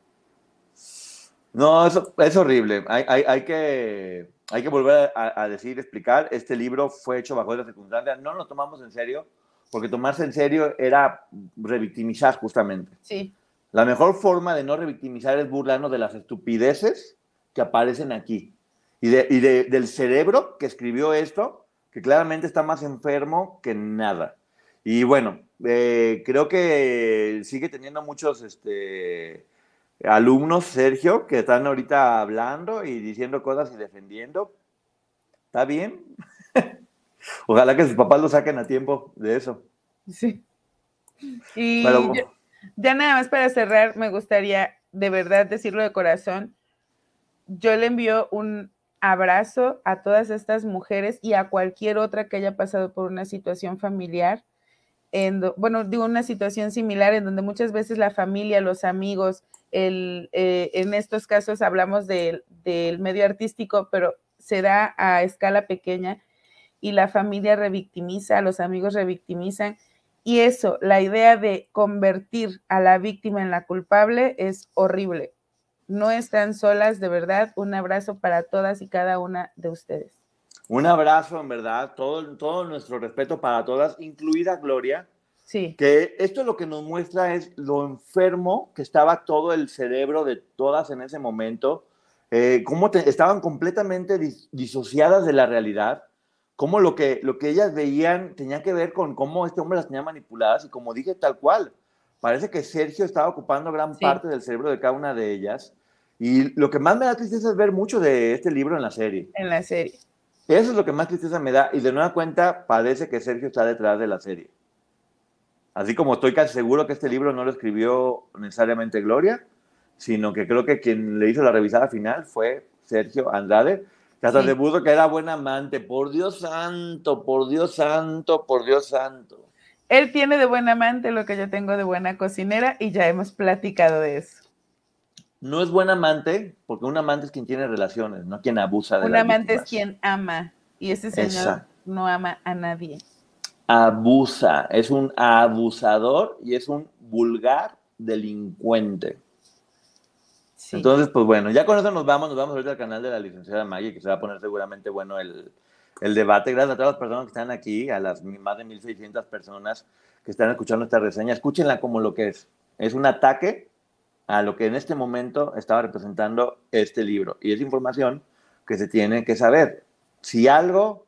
No, eso es horrible. Hay, que, hay que volver a, a, decir, explicar. Este libro fue hecho bajo esa circunstancia. No lo tomamos en serio porque tomarse en serio era revictimizar justamente. Sí. La mejor forma de no revictimizar es burlarnos de las estupideces que aparecen aquí y, de, del cerebro que escribió esto, que claramente está más enfermo que nada. Y bueno, eh, creo que sigue teniendo muchos este, alumnos, Sergio, que están ahorita hablando y diciendo cosas y defendiendo. ¿Está bien? <laughs> Ojalá que sus papás lo saquen a tiempo de eso. Sí. Y ya nada más para cerrar, me gustaría de verdad decirlo de corazón. Yo le envío un abrazo a todas estas mujeres y a cualquier otra que haya pasado por una situación familiar. En, bueno, digo una situación similar en donde muchas veces la familia, los amigos, el, eh, en estos casos hablamos del medio artístico, pero se da a escala pequeña y la familia revictimiza, los amigos revictimizan. Y eso, la idea de convertir a la víctima en la culpable es horrible. No están solas, de verdad. Un abrazo para todas y cada una de ustedes. Un abrazo, en verdad. Todo, todo nuestro respeto para todas, incluida Gloria. Sí. Que esto lo que nos muestra es lo enfermo que estaba todo el cerebro de todas en ese momento. Eh, cómo estaban completamente disociadas de la realidad cómo lo que, lo que ellas veían tenía que ver con cómo este hombre las tenía manipuladas y como dije tal cual, parece que Sergio estaba ocupando gran parte del cerebro de cada una de ellas y lo que más me da tristeza es ver mucho de este libro en la serie. En la serie. Eso es lo que más tristeza me da y de nueva cuenta parece que Sergio está detrás de la serie. Así como estoy casi seguro que este libro no lo escribió necesariamente Gloria, sino que creo que quien le hizo la revisada final fue Sergio Andrade, hasta sí. puso que era buen amante. Por Dios santo, por Dios santo, por Dios santo. Él tiene de buen amante lo que yo tengo de buena cocinera y ya hemos platicado de eso. No es buen amante, porque un amante es quien tiene relaciones, no quien abusa de Un amante es quien ama, y ese señor no ama a nadie. Abusa, es un abusador y es un vulgar delincuente. Entonces, pues bueno, ya con eso nos vamos, nos vamos ahorita al canal de la licenciada Maggie, que se va a poner seguramente bueno el, el debate. Gracias a todas las personas que están aquí, a las más de 1.600 personas que están escuchando esta reseña. Escúchenla como lo que es. Es un ataque a lo que en este momento estaba representando este libro. Y es información que se tiene que saber. Si algo,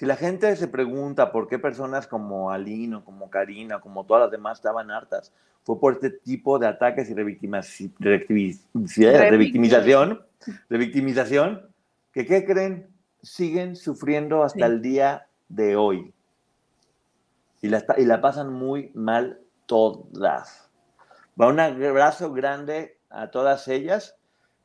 si la gente se pregunta por qué personas como Alino, como Karina, como todas las demás estaban hartas, fue por este tipo de ataques y revictimización, revictimización, que ¿qué creen? Siguen sufriendo hasta el día de hoy. Y la, y la pasan muy mal todas. Va un abrazo grande a todas ellas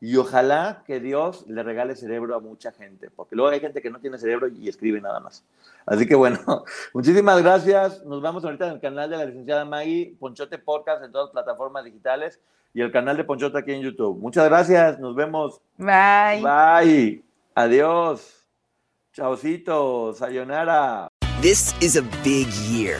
Y ojalá que Dios le regale cerebro a mucha gente, porque luego hay gente que no tiene cerebro y escribe nada más. Así que bueno, <laughs> muchísimas gracias. Nos vemos ahorita en el canal de la licenciada Maggie, Ponchote Podcast en todas las plataformas digitales y el canal de Ponchote aquí en YouTube. Muchas gracias, nos vemos. Bye. Bye. Adiós. Chaucito, sayonara. This is a big year.